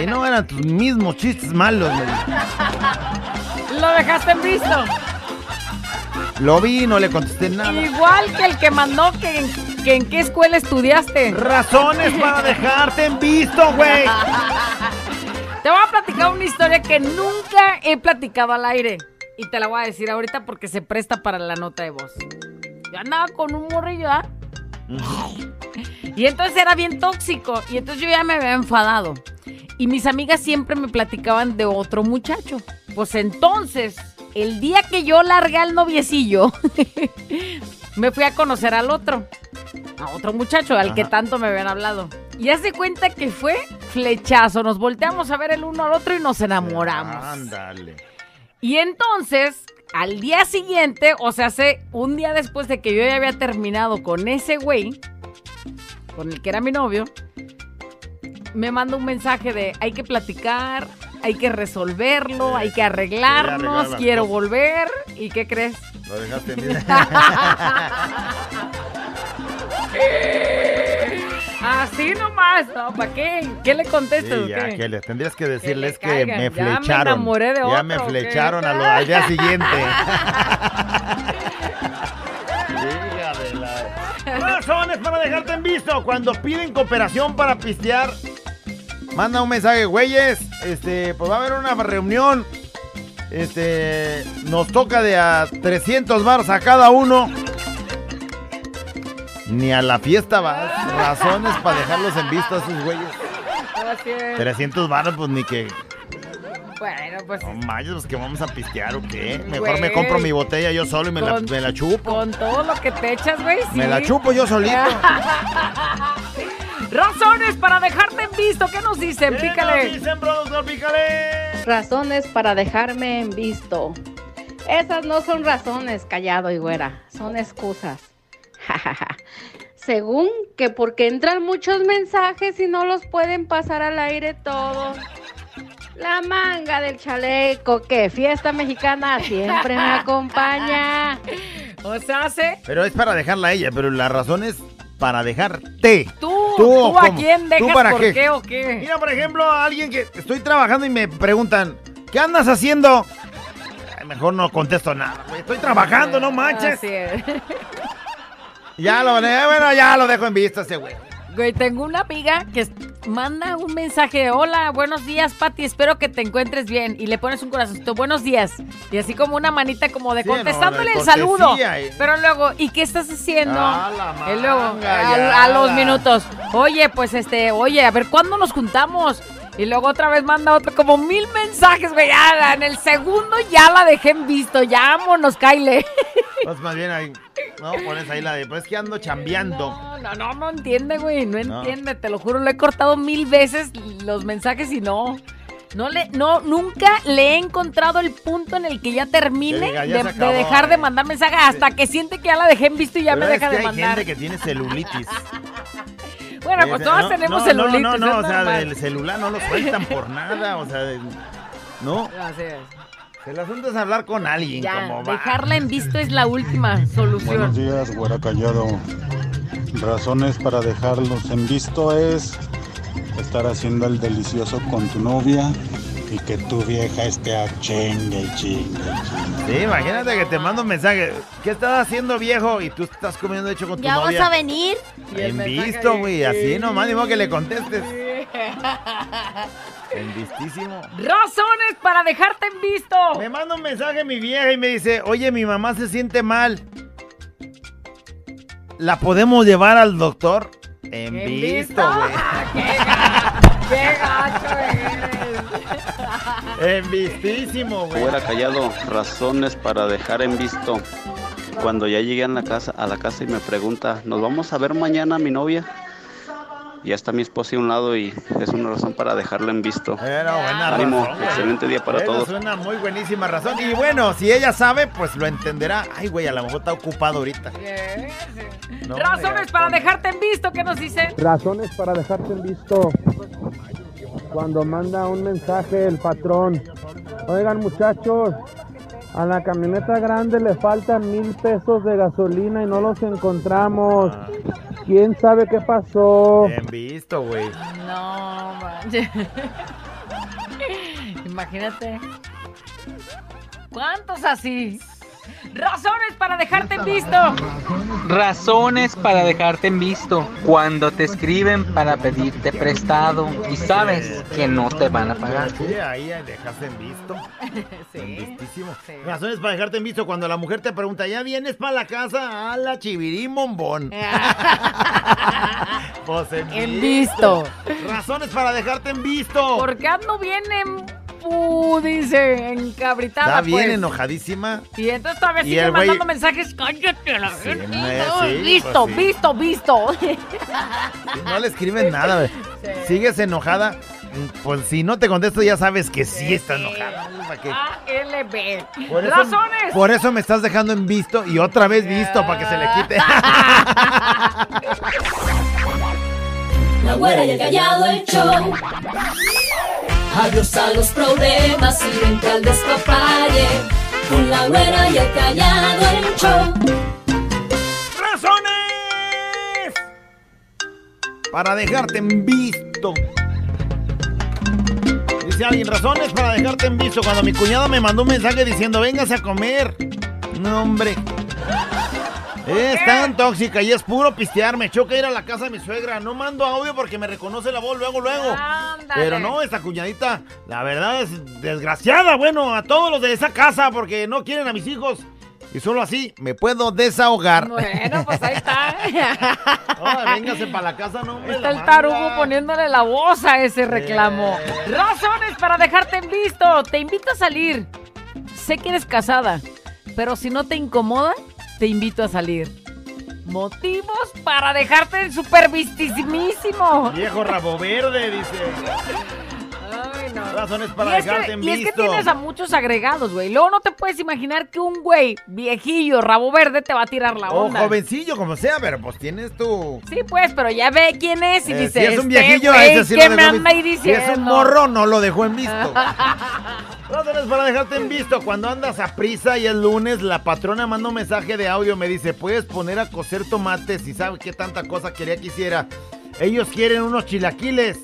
Y no eran tus mismos chistes malos. dijo. Lo dejaste en visto. Lo vi, no le contesté nada. Igual que el que mandó que, en- que en qué escuela estudiaste. Razones para dejarte en visto, güey. Te voy a platicar una historia que nunca he platicado al aire. Y te la voy a decir ahorita porque se presta para la nota de voz. Yo andaba con un morrillo, ¿ah? Y entonces era bien tóxico. Y entonces yo ya me había enfadado. Y mis amigas siempre me platicaban de otro muchacho. Pues entonces, el día que yo largué al noviecillo, me fui a conocer al otro. A otro muchacho, al que tanto me habían hablado. Y hace cuenta que fue flechazo. Nos volteamos a ver el uno al otro y nos enamoramos. Ándale. Y entonces, al día siguiente, o sea, hace un día después de que yo ya había terminado con ese güey, con el que era mi novio, me manda un mensaje de hay que platicar, hay que resolverlo, hay que arreglar arreglarnos, quiero cosas. volver. ¿Y qué crees? Lo dejaste en. Así nomás, ¿no? ¿Para qué? ¿Qué le contestas? Sí, ya, qué? que le tendrías que decirles que, me Ya me flecharon. enamoré de Ya otro, me ¿o qué? flecharon a lo- al día siguiente. Razones para dejarte en visto. Cuando piden cooperación para pistear, manda un mensaje, güeyes. Este, pues va a haber una reunión. Este, nos toca de a 300 baros a cada uno. Ni a la fiesta vas. Razones para dejarlos en visto a esos güeyes. Así es. 300 baros, pues ni que. Bueno, pues No manches, pues que vamos a pistear o qué. Mejor Güey. me compro mi botella yo solo y me la, me la chupo. con todo lo que te echas, güey. Me la chupo yo solito. Razones para dejarte en visto. ¿Qué nos dicen? ¿Qué Pícale. nos dicen, productor? Pícale. Razones para dejarme en visto. Esas no son razones, callado y güera, son excusas. Según que porque entran muchos mensajes y no los pueden pasar al aire todos. La manga del chaleco, que fiesta mexicana siempre me acompaña. O sea, hace. Pero es para dejarla a ella, pero la razón es para dejarte. Tú, ¿Tú, tú, a quién ¿Tú dejas para por qué? qué? o qué. Mira, por ejemplo, a alguien que estoy trabajando y me preguntan, ¿qué andas haciendo? Ay, mejor no contesto nada. Estoy trabajando, no manches. Así es. Ya lo, eh, bueno, ya lo dejo en vista ese güey. Güey, tengo una amiga que manda un mensaje, hola, buenos días, Pati, espero que te encuentres bien. Y le pones un corazoncito, buenos días. Y así como una manita como de Sí, no, contestándole de el saludo. Pero luego, ¿y qué estás haciendo? Ah, y luego, manga, a, a los minutos, oye, pues este, oye, a ver, ¿cuándo nos juntamos? Y luego otra vez manda otro, como mil mensajes, güey. ya, en el segundo ya la dejé en visto, ya vámonos, Kyle. Pues más bien ahí, no, pones ahí la de, pues es que ando chambeando. No, no, no, no entiende, güey, no No. entiende, te lo juro, lo he cortado mil veces los mensajes y no. No le, no, nunca le he encontrado el punto en el que ya termine diga, ya de, se de acabó, dejar de eh. mandar mensajes hasta que siente que ya la dejé en visto y ya Pero me es deja que de hay mandar. gente que tiene celulitis. Bueno, pues todas no, tenemos no, celulitis. No, no, no, o sea, del celular no lo sueltan por nada, o sea, de- no. Así es. El asunto es hablar con alguien, Ya, como va. dejarla en visto es la última solución. Buenos días, güera callado. Razones para dejarlos en visto es estar haciendo el delicioso con tu novia y que tu vieja esté a chingue, chingue, chingue. Sí, imagínate que te mando un mensaje. ¿Qué estás haciendo, viejo? Y tú estás comiendo hecho con tu ¿Ya vas novia. a venir? En visto, güey, así nomás, ni modo que le contestes. En vistísimo. Razones para dejarte en visto. Me manda un mensaje mi vieja y me dice, oye, mi mamá se siente mal. ¿La podemos llevar al doctor? En, visto, güey. ¡Qué gacho eres! En vistísimo, güey. Fuera callado, razones para dejar en visto. Cuando ya llegué a la casa, a la casa y me pregunta, ¿nos vamos a ver mañana mi novia? Ya está mi esposa a un lado y es una razón para dejarla en visto. Era buena Ánimo, razón, excelente día para todos. Es una muy buenísima razón. Y bueno, si ella sabe, pues lo entenderá. Ay, güey, a lo mejor está ocupado ahorita. No, Razones para dejarte en visto, ¿qué nos dicen? Razones para dejarte en visto. Cuando manda un mensaje el patrón. Oigan muchachos, A la camioneta grande le faltan mil pesos de gasolina y no los encontramos. ¿Quién sabe qué pasó? Bien visto, güey. No, manches. Imagínate. ¿Cuántos así? Razones para dejarte en visto. Razones para dejarte en visto cuando te escriben para pedirte prestado y sabes que no te van a pagar. Sí, ahí dejaste en visto. Vistísimo. Razones para dejarte en visto cuando la mujer te pregunta, ¿ya vienes para la casa? A la chivirín bombón. pues en, En visto. Razones para dejarte en visto. Porque ando bien en pu, dice, encabritada. Está bien pues. enojadísima. Y entonces todavía Y sigue güey- mandando mensajes. Cállate, la Sí, me- No, sí, visto, pues sí. visto, visto. Y no le escriben nada, güey. Sigues enojada. Pues si no te contesto, ya sabes que sí está enojada. ALB. Por eso, Razones. por eso me estás dejando en visto y otra vez visto para que se le quite. La güera y el callado el show. Adiós a los problemas y vente al despapalle. Con la güera y el callado el show. ¡Razones! Para dejarte en visto. Dice alguien, razones para dejarte en visto. Cuando mi cuñada me mandó un mensaje diciendo, véngase a comer. No, hombre. Es tan tóxica y es puro pistear. Me choca ir a la casa de mi suegra. No mando audio porque me reconoce la voz luego, luego. Pero no, esta cuñadita, la verdad es desgraciada. Bueno, a todos los de esa casa porque no quieren a mis hijos. Y solo así me puedo desahogar. Bueno, pues ahí está. Ahora, véngase para la casa, no. Está el tarugo poniéndole la voz a ese reclamo. Razones para dejarte en visto. Te invito a salir. Sé que eres casada, pero si no te incomoda, te invito a salir. Motivos para dejarte en super vistísimísimo. Viejo rabo verde, dice. No. Razones para y es dejarte que, en y es que visto. tienes a muchos agregados, güey. Luego no te puedes imaginar que un güey viejillo, rabo verde, te va a tirar la O onda. jovencillo, como sea, pero pues tienes tu... Sí, pues, pero ya ve quién es y Eh, dice, si es un "Este viejillo, a güey ese sí que lo me anda ahí visto. Si es un morro, no lo dejó en visto. Razones para dejarte en visto. Cuando andas a prisa y el lunes, la patrona manda un mensaje de audio. Me dice, puedes poner a cocer tomates y sabe qué tanta cosa quería que hiciera. Ellos quieren unos chilaquiles.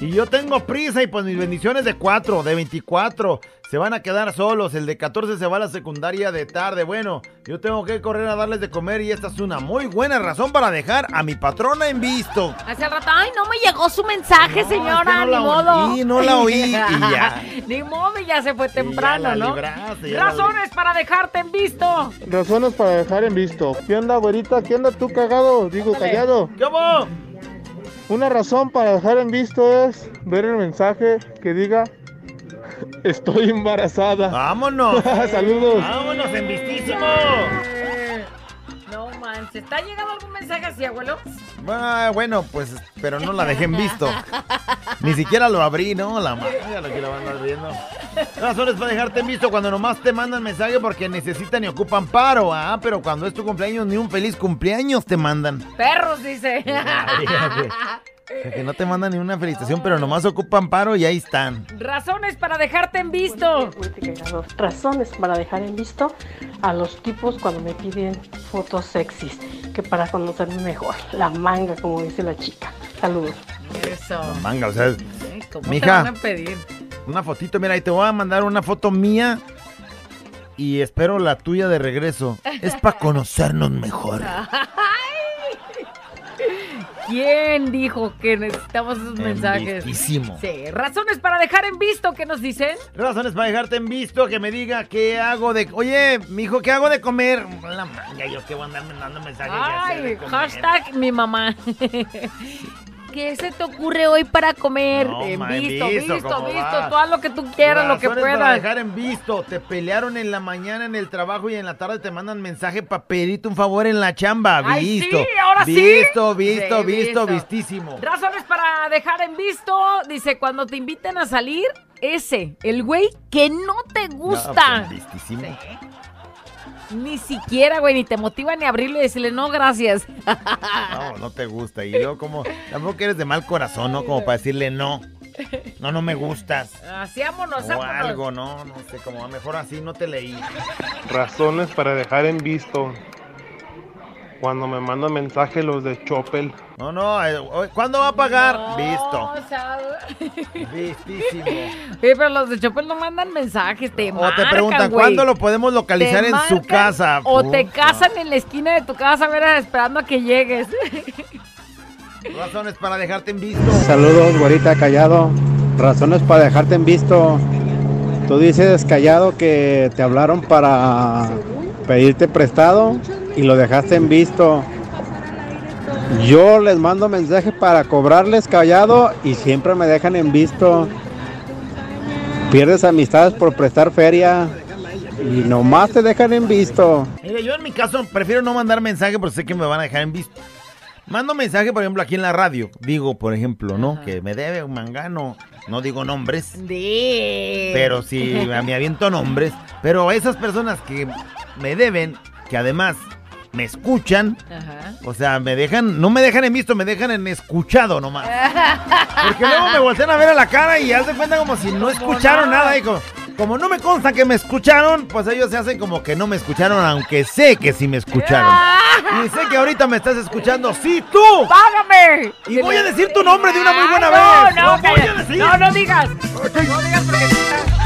Y yo tengo prisa y pues mis bendiciones de 4, de 24. Se van a quedar solos. El de 14 se va a la secundaria de tarde. Bueno, yo tengo que correr a darles de comer y esta es una muy buena razón para dejar a mi patrona en visto. Hace rato, ay, no me llegó su mensaje, señora, no ni la modo. oí, no la oí y ya. ni modo, y ya se fue temprano, la ¿no? libraste, ya la Razones para dejarte en visto. Razones para dejar en visto. ¿Qué onda, güerita? ¿Qué onda tú cagado? Digo, callado. ¿Cómo? Una razón para dejar en visto es ver el mensaje que diga estoy embarazada. Vámonos. Saludos. Vámonos en vistísimo. Manches, ¿está llegando algún mensaje así, abuelo? Ah, bueno, pues, pero no la dejé en visto. Ni siquiera lo abrí, ¿no? La madre, lo que la van a andar viendo. Razones para dejarte en visto cuando nomás te mandan mensaje porque necesitan y ocupan paro. Ah, pero cuando es tu cumpleaños, ni un feliz cumpleaños te mandan. Perros, dice. O sea, que no te mandan ni una felicitación, pero nomás ocupan paro y ahí están. Razones para dejarte en visto. Razones para dejar en visto a los tipos cuando me piden fotos sexys, que para conocerme mejor. La manga, como dice la chica. Saludos. Eso. Manga, o sea, ¿Cómo Mija. te van a pedir? una fotito, mira, y te voy a mandar una foto mía y espero la tuya de regreso. Es para conocernos mejor. ¿Quién dijo que necesitamos esos En mensajes? vistísimo. Sí, razones para dejar en visto, ¿qué nos dicen? Razones para dejarte en visto, que me diga qué hago de... Oye, mijo, ¿qué hago de comer? La manga, yo que voy a andar mandando mensajes. de Ay, hashtag mi mamá. ¿Qué se te ocurre hoy para comer? No, visto, visto, visto, haz lo que tú quieras, lo que Razones para puedas. dejar en visto. Te pelearon en la mañana en el trabajo y en la tarde te mandan mensaje para pedirte un favor en la chamba. Ay, Visto. sí, ahora sí. Visto, visto, Sí, visto, vistísimo. Razones para dejar en visto. Dice, cuando te inviten a salir, ese, el güey que no te gusta. No, pues, vistísimo. Ni siquiera, güey, ni te motiva ni abrirlo y decirle, no, gracias. No, no te gusta. Y luego como, tampoco eres de mal corazón, ¿no? Como para decirle no. No, no me gustas. Así vámonos, O vámonos. algo, no, no sé, como mejor así no te leí. Razones para dejar en visto. Cuando me mandan mensaje los de Chopel. No, no, eh, ¿cuándo va a pagar? Visto. O sea, Vistísimo. Pero los de Chopel no mandan mensajes, te O te marcan, preguntan, güey. ¿cuándo lo podemos localizar Te en su casa? O te casan en la esquina de tu casa, verás, esperando a que llegues. Razones para dejarte en visto. Saludos, güerita callado. Razones para dejarte en visto. Tú dices callado que te hablaron para pedirte prestado y lo dejaste en visto. Yo les mando mensaje para cobrarles callado y siempre me dejan en visto. Pierdes amistades por prestar feria y nomás te dejan en visto. Mira, yo en mi caso prefiero no mandar mensaje porque sé que me van a dejar en visto. Mando mensaje, por ejemplo, aquí en la radio. Digo, por ejemplo, ¿no? Que me debe un mangano. No digo nombres. Sí. Pero sí, me aviento nombres. Pero esas personas que me deben, que además me escuchan, Ajá. o sea, me dejan, no me dejan en visto, me dejan en escuchado nomás. Porque luego me voltean a ver a la cara y hacen cuenta como si no escucharon nada. Y como, como no me consta que me escucharon, pues ellos se hacen como que no me escucharon, aunque sé que sí me escucharon. Y sé que ahorita me estás escuchando. ¡Sí, tú! ¡Págame! Y voy a decir tu nombre de una muy buena Ah, vez. No, Lo no, voy a calla. decir. no, no digas. No digas porque...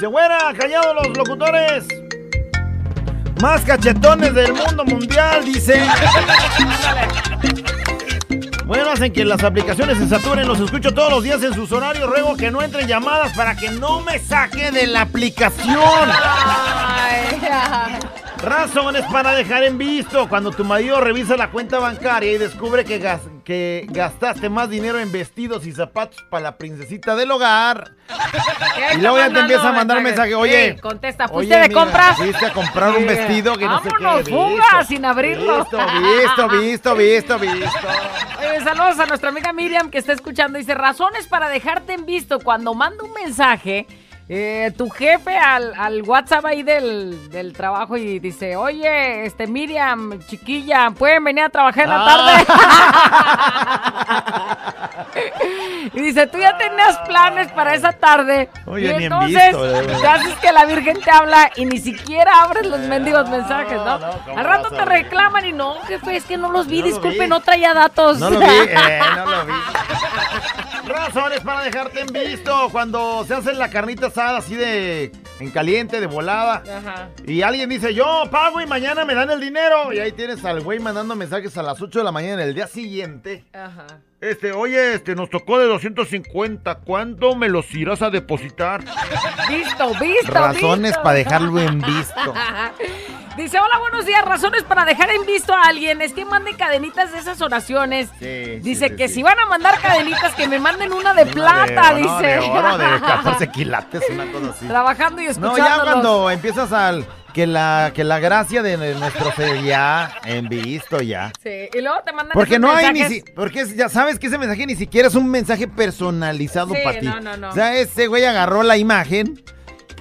Dice, güera, callados los locutores. Más cachetones del mundo mundial, dice. Bueno, hacen que las aplicaciones se saturen. Los escucho todos los días en sus horarios. Ruego que no entren llamadas para que no me saque de la aplicación. Razones para dejar en visto. Cuando tu marido revisa la cuenta bancaria y descubre que, gas- que gastaste más dinero en vestidos y zapatos para la princesita del hogar. ¿Qué Y luego ya te empieza a mandar mensaje. Oye, Sí, contesta, oye, ¿fuiste de amiga, compras? Fuiste a comprar un vestido que no sé qué. fuga, Visto, sin abrirlo. Visto, visto, visto, visto, visto. Oye, saludos a nuestra amiga Miriam que está escuchando. Dice, razones para dejarte en visto. Cuando manda un mensaje, eh, tu jefe al, al WhatsApp ahí del, del trabajo y dice, oye, este Miriam, chiquilla, ¿pueden venir a trabajar en la tarde? y dice, tú ya tenías planes para esa tarde. Oye, y entonces visto, eh, te haces que la Virgen te habla y ni siquiera abres los mendigos mensajes, ¿no? ¿cómo Al rato te reclaman y no, jefe, es que no los vi, No disculpe, vi. no traía datos. No lo vi, eh, no lo vi. Razones para dejarte en visto cuando se hace la carnita asada así de en caliente, de volada. Ajá. Y alguien dice, yo pago y mañana me dan el dinero. Y ahí tienes al güey mandando mensajes a las 8 de la mañana el día siguiente. Ajá. Este, oye, este, nos tocó de 250. ¿Cuándo me los irás a depositar? Visto, visto. Razones visto. para dejarlo en visto. Dice, hola, buenos días. Razones para dejar en visto a alguien. Es que manden cadenitas de esas oraciones. Sí, dice sí, que sí. si van a mandar cadenitas, que me manden una de Una plata, de, no, dice. de oro, de 14 quilates, una cosa así. Trabajando y No, escuchando. ya cuando empiezas al... Que la, que la gracia de nuestro ser ya en visto ya. Sí, y luego te mandan Porque esos no hay ni si, porque ya sabes que ese mensaje ni siquiera es un mensaje personalizado Sí, para ti. no, no, no. O sea, ese güey agarró la imagen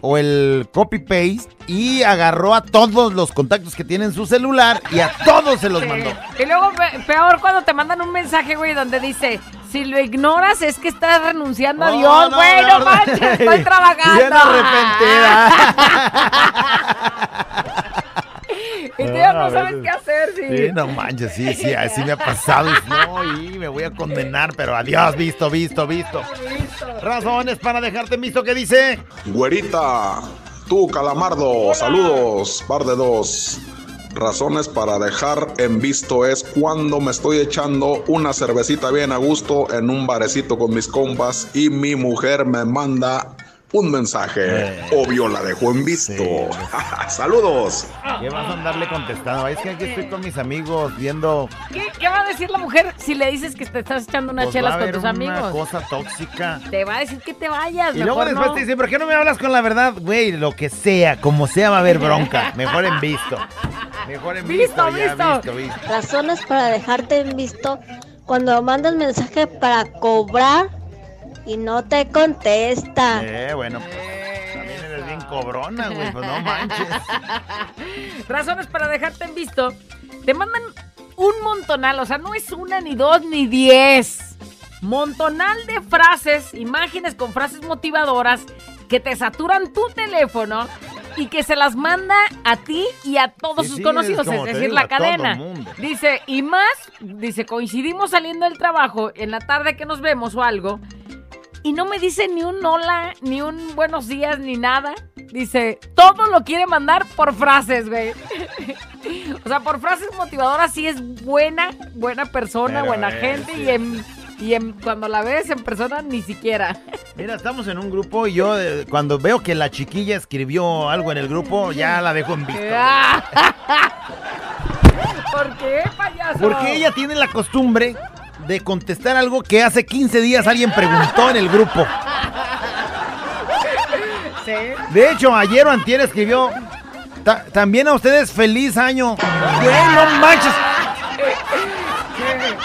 o el copy paste y agarró a todos los contactos que tiene en su celular y a todos se los mandó. Y luego pe- peor cuando te mandan un mensaje, güey, donde dice, si lo ignoras es que estás renunciando a Oh, Dios, no, güey, no, no, no. manches, estoy trabajando. Bien arrepentida. y tú ya no sabes veces- qué hacer, sí. Sí, no manches, sí, sí, así me ha pasado. Y No, y me voy a condenar, pero adiós, visto, visto, visto. Razones para dejarte en visto, ¿qué dice? Güerita, tú Calamardo, saludos, par de dos. Razones para dejar en visto es cuando me estoy echando una cervecita bien a gusto en un barecito con mis compas y mi mujer me manda un mensaje. Obvio la dejó en visto. Saludos. ¿Qué vas a andarle contestando? Es que aquí estoy con mis amigos viendo. ¿Qué, qué va a decir la mujer si le dices que te estás echando unas Pues chelas con tus una amigos? cosa tóxica. Te va a decir que te vayas. Y luego después no. te dicen, ¿por qué no me hablas con la verdad? Güey, lo que sea, como sea va a haber bronca. Mejor en visto. Mejor en visto, Visto, ya, visto. visto, visto. Razones para dejarte en visto cuando mandas mensaje para cobrar y no te contesta. Eh, bueno, pues también eres bien cobrona, güey, pues no manches. Razones para dejarte en visto. Te mandan un montonal, o sea, no es una, ni dos, ni diez. Montonal de frases, imágenes con frases motivadoras que te saturan tu teléfono y que se las manda a ti y a todos Sí, sus sí, conocidos, es decir, digo, la cadena. Dice, y más, dice, coincidimos saliendo del trabajo en la tarde que nos vemos o algo, y no me dice ni un hola, ni un buenos días, ni nada. Dice, todo lo quiere mandar por frases, güey. o sea, por frases motivadoras sí es buena, buena persona, Pero, buena gente, sí. y en, y en, cuando la ves en persona ni siquiera. Mira, estamos en un grupo y yo eh, cuando veo que la chiquilla escribió algo en el grupo, ya la dejo en visto. ¿Por qué, payaso? Porque ella tiene la costumbre de contestar algo que hace 15 días alguien preguntó en el grupo. Sí. De hecho, ayer o antier escribió "Ta- también a ustedes feliz año. Güey, no manches.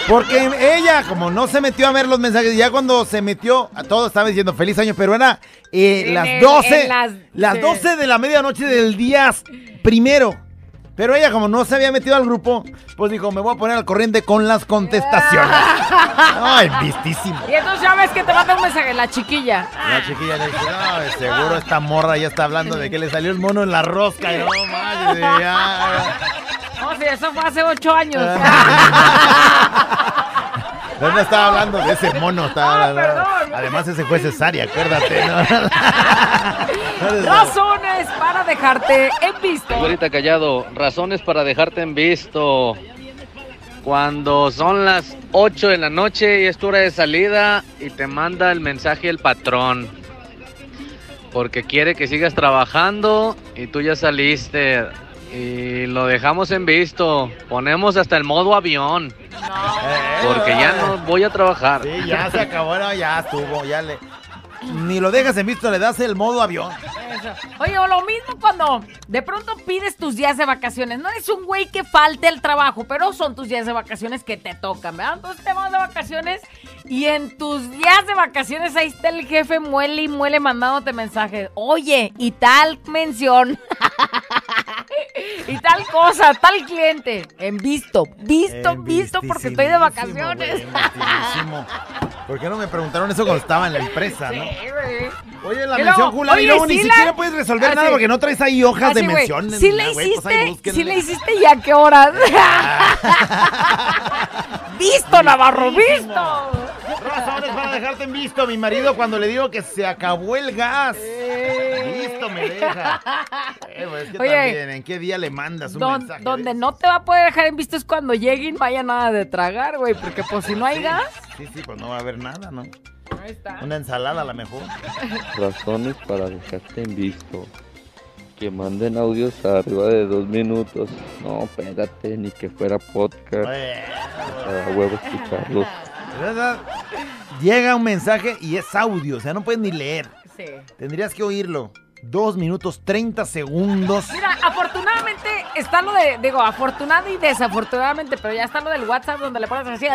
Porque ella, como no se metió a ver los mensajes, ya cuando se metió, a todos estaban diciendo feliz año, pero era eh, las el- 12, en las- las sí. 12 de la medianoche del día primero. Pero ella, como no se había metido al grupo, pues dijo, me voy a poner al corriente con las contestaciones. Ay, vistísimo. Y entonces ya ves que te manda un mensaje la chiquilla. La chiquilla le dice, no, seguro esta morra ya está hablando de que le salió el mono en la rosca. Y no, manches, ya. No, sí, eso fue hace ocho años. No, no estaba hablando de ese mono. Estaba, Ah, perdón. Además, ese fue cesárea, acuérdate. ¿no? Razones para dejarte en visto. Güerita Callado, razones para dejarte en visto. Cuando son las 8 de la noche y es tu hora de salida y te manda el mensaje el patrón. Porque quiere que sigas trabajando y tú ya saliste. Y lo dejamos en visto. Ponemos hasta el modo avión. Porque ya no voy a trabajar. Sí, ya se acabó, no, ya estuvo, ya le... Ni lo dejas en visto, le das el modo avión. Eso. Oye, o lo mismo cuando de pronto pides tus días de vacaciones. No eres un güey que falte el trabajo, pero son tus días de vacaciones que te tocan, ¿verdad? Entonces te vas de vacaciones y en tus días de vacaciones ahí está el jefe muele y muele mandándote mensajes. Oye, y tal mención. y tal cosa, tal cliente. En visto, visto, En visto, porque estoy de vacaciones. ¿Por qué no me preguntaron eso cuando estaba en la empresa, no? Oye, la Y mención luego, Jula, y oye, luego ni siquiera la- puedes resolver Ah, nada porque no traes ahí hojas de Así, güey, menciones. Sí le pues hiciste, sí le hiciste y a qué horas. visto, Navarro, visto. Razones para dejarte en visto, mi marido, cuando le digo que se acabó el gas. Listo, me deja. Eh, pues, es que Oye, también, ¿en qué día le mandas un Don- mensaje? donde no te va a poder dejar en visto es cuando lleguen, vaya nada de tragar, güey, porque pues si no hay gas. Sí, sí, pues no va a haber nada, ¿no? Ahí está. Una ensalada a lo mejor. Razones para dejarte en visto. Que manden audios arriba de dos minutos. No, espérate, ni que fuera podcast. A huevo escucharlos. De verdad, llega un mensaje y es audio, o sea, no puedes ni leer. Sí. Tendrías que oírlo. Dos minutos, 30 segundos. Mira, afortunadamente está lo de, digo, afortunado y desafortunadamente, pero ya está lo del WhatsApp donde le pones así.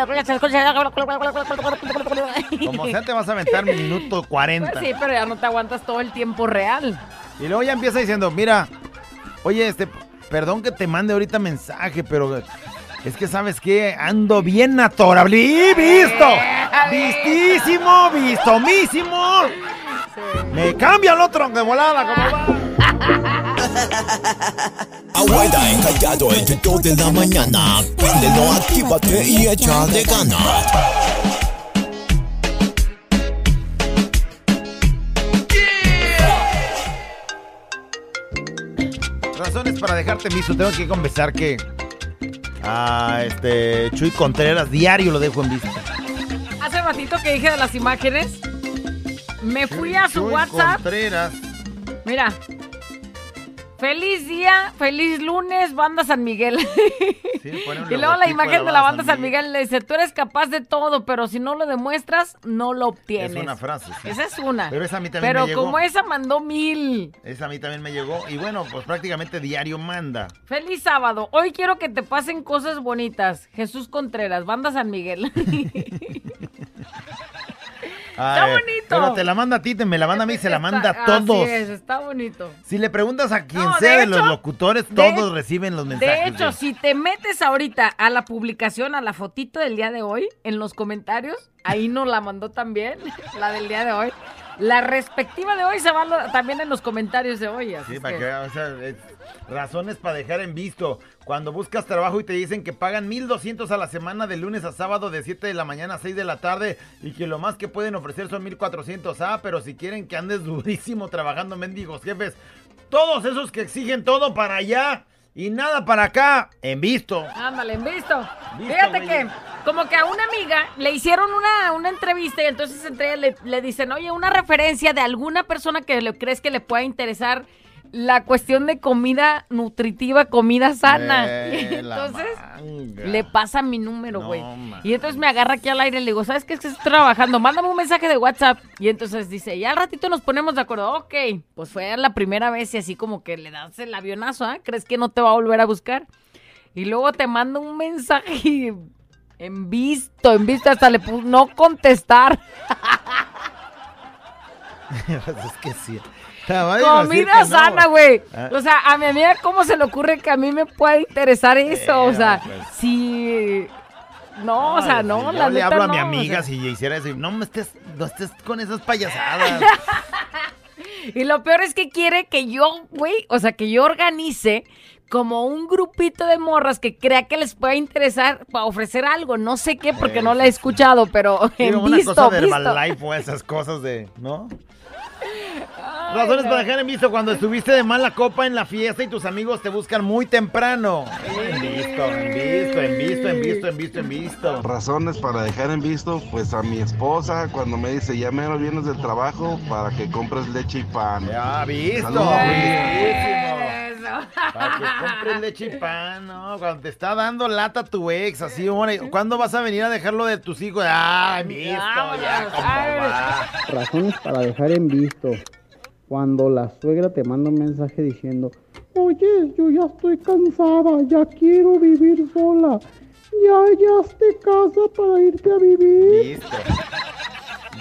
Como sea, te vas a aventar minuto 40. Pues sí, pero ya no te aguantas todo el tiempo real. Y luego ya empieza diciendo, mira, oye, este, perdón que te mande ahorita mensaje, pero es que sabes que ando bien atorable. ¡Y visto! ¡Vistísimo! ¡Vistomísimo! Me cambia el otro de volada, como va. Abuela encallado entre dos de la mañana. Préndelo, actívate y échale ganas. Razones para dejarte en visto. Tengo que confesar que a este Chuy Contreras diario lo dejo en visto. Hace ratito que dije de las imágenes, Me fui a su WhatsApp. Contreras. Mira. Feliz día, feliz lunes, banda San Miguel. y luego la imagen de la la banda San Miguel le dice, tú eres capaz de todo, pero si no lo demuestras, no lo obtienes. Es una frase. sí. Esa es una. Pero esa a mí también Pero me llegó. como esa mandó mil. Esa a mí también me llegó. Y bueno, pues prácticamente diario manda. Feliz sábado. Hoy quiero que te pasen cosas bonitas. Jesús Contreras, banda San Miguel. Está bonito. Pero te la manda a ti, te me la manda a mí, se la manda a todos. Así es, está bonito. Si le preguntas a quien No, sea de, hecho, los locutores, de- todos reciben los mensajes. De hecho, si te metes ahorita a la publicación, a la fotito del día de hoy, en los comentarios, ahí nos la mandó también, la del día de hoy. La respectiva de hoy se va lo- también en los comentarios de hoy. así Sí, para que- que, o sea, es- razones para dejar en visto. Cuando buscas trabajo y te dicen que pagan 1200 a la semana de lunes a sábado de 7 de la mañana a 6 de la tarde y que lo más que pueden ofrecer son 1400. Ah, pero si quieren que andes durísimo trabajando, mendigos jefes, todos esos que exigen todo para allá y nada para acá, en visto. Ándale, en visto. Visto, Fíjate güey. que, como que a una amiga le hicieron una, una entrevista y entonces entre ellas le, le dicen, oye, una referencia de alguna persona que le crees que le pueda interesar la cuestión de comida nutritiva, comida sana. Eh, Y entonces le pasa mi número, güey. y entonces me agarra aquí al aire y le digo, ¿sabes qué? Es que estoy trabajando, mándame un mensaje de WhatsApp. Y entonces dice, ya al ratito nos ponemos de acuerdo. Ok, pues fue la primera vez y así como que le das el avionazo, ¿ah? ¿Crees que no te va a volver a buscar? Y luego te manda un mensaje y en visto, en visto, hasta le puso no contestar. es que sí. Comida no. sana, güey. Ah. O sea, a mi amiga, ¿cómo se le ocurre que a mí me pueda interesar eso? o sea, pues. si... No, o sea, no, la yo le neta hablo a mi no, o amiga sea. si hiciera eso. No me estés, no estés con esas payasadas. Y lo peor es que quiere que yo, güey, o sea, que yo organice como un grupito de morras que crea que les pueda interesar para ofrecer algo. No sé qué, porque no la he escuchado, pero Sí, en una visto, cosa de visto. Herbalife o esas cosas de, ¿no? Razones para dejar en visto cuando estuviste de mala copa en la fiesta y tus amigos te buscan muy temprano. En visto, en visto, en visto, en visto, en visto, en visto. Razones para dejar en visto, pues a mi esposa cuando me dice ya menos vienes del trabajo para que compres leche y pan. Ya visto, Saludos. Para que compres leche y pan, ¿no? Cuando te está dando lata tu ex, así, hombre, ¿cuándo vas a venir a dejarlo de tus hijos? Ah, visto, ya, cómo va. Razones para dejar en visto. Cuando la suegra te manda un mensaje diciendo, oye, yo ya estoy cansada, ya quiero vivir sola. Ya hallaste casa para irte a vivir.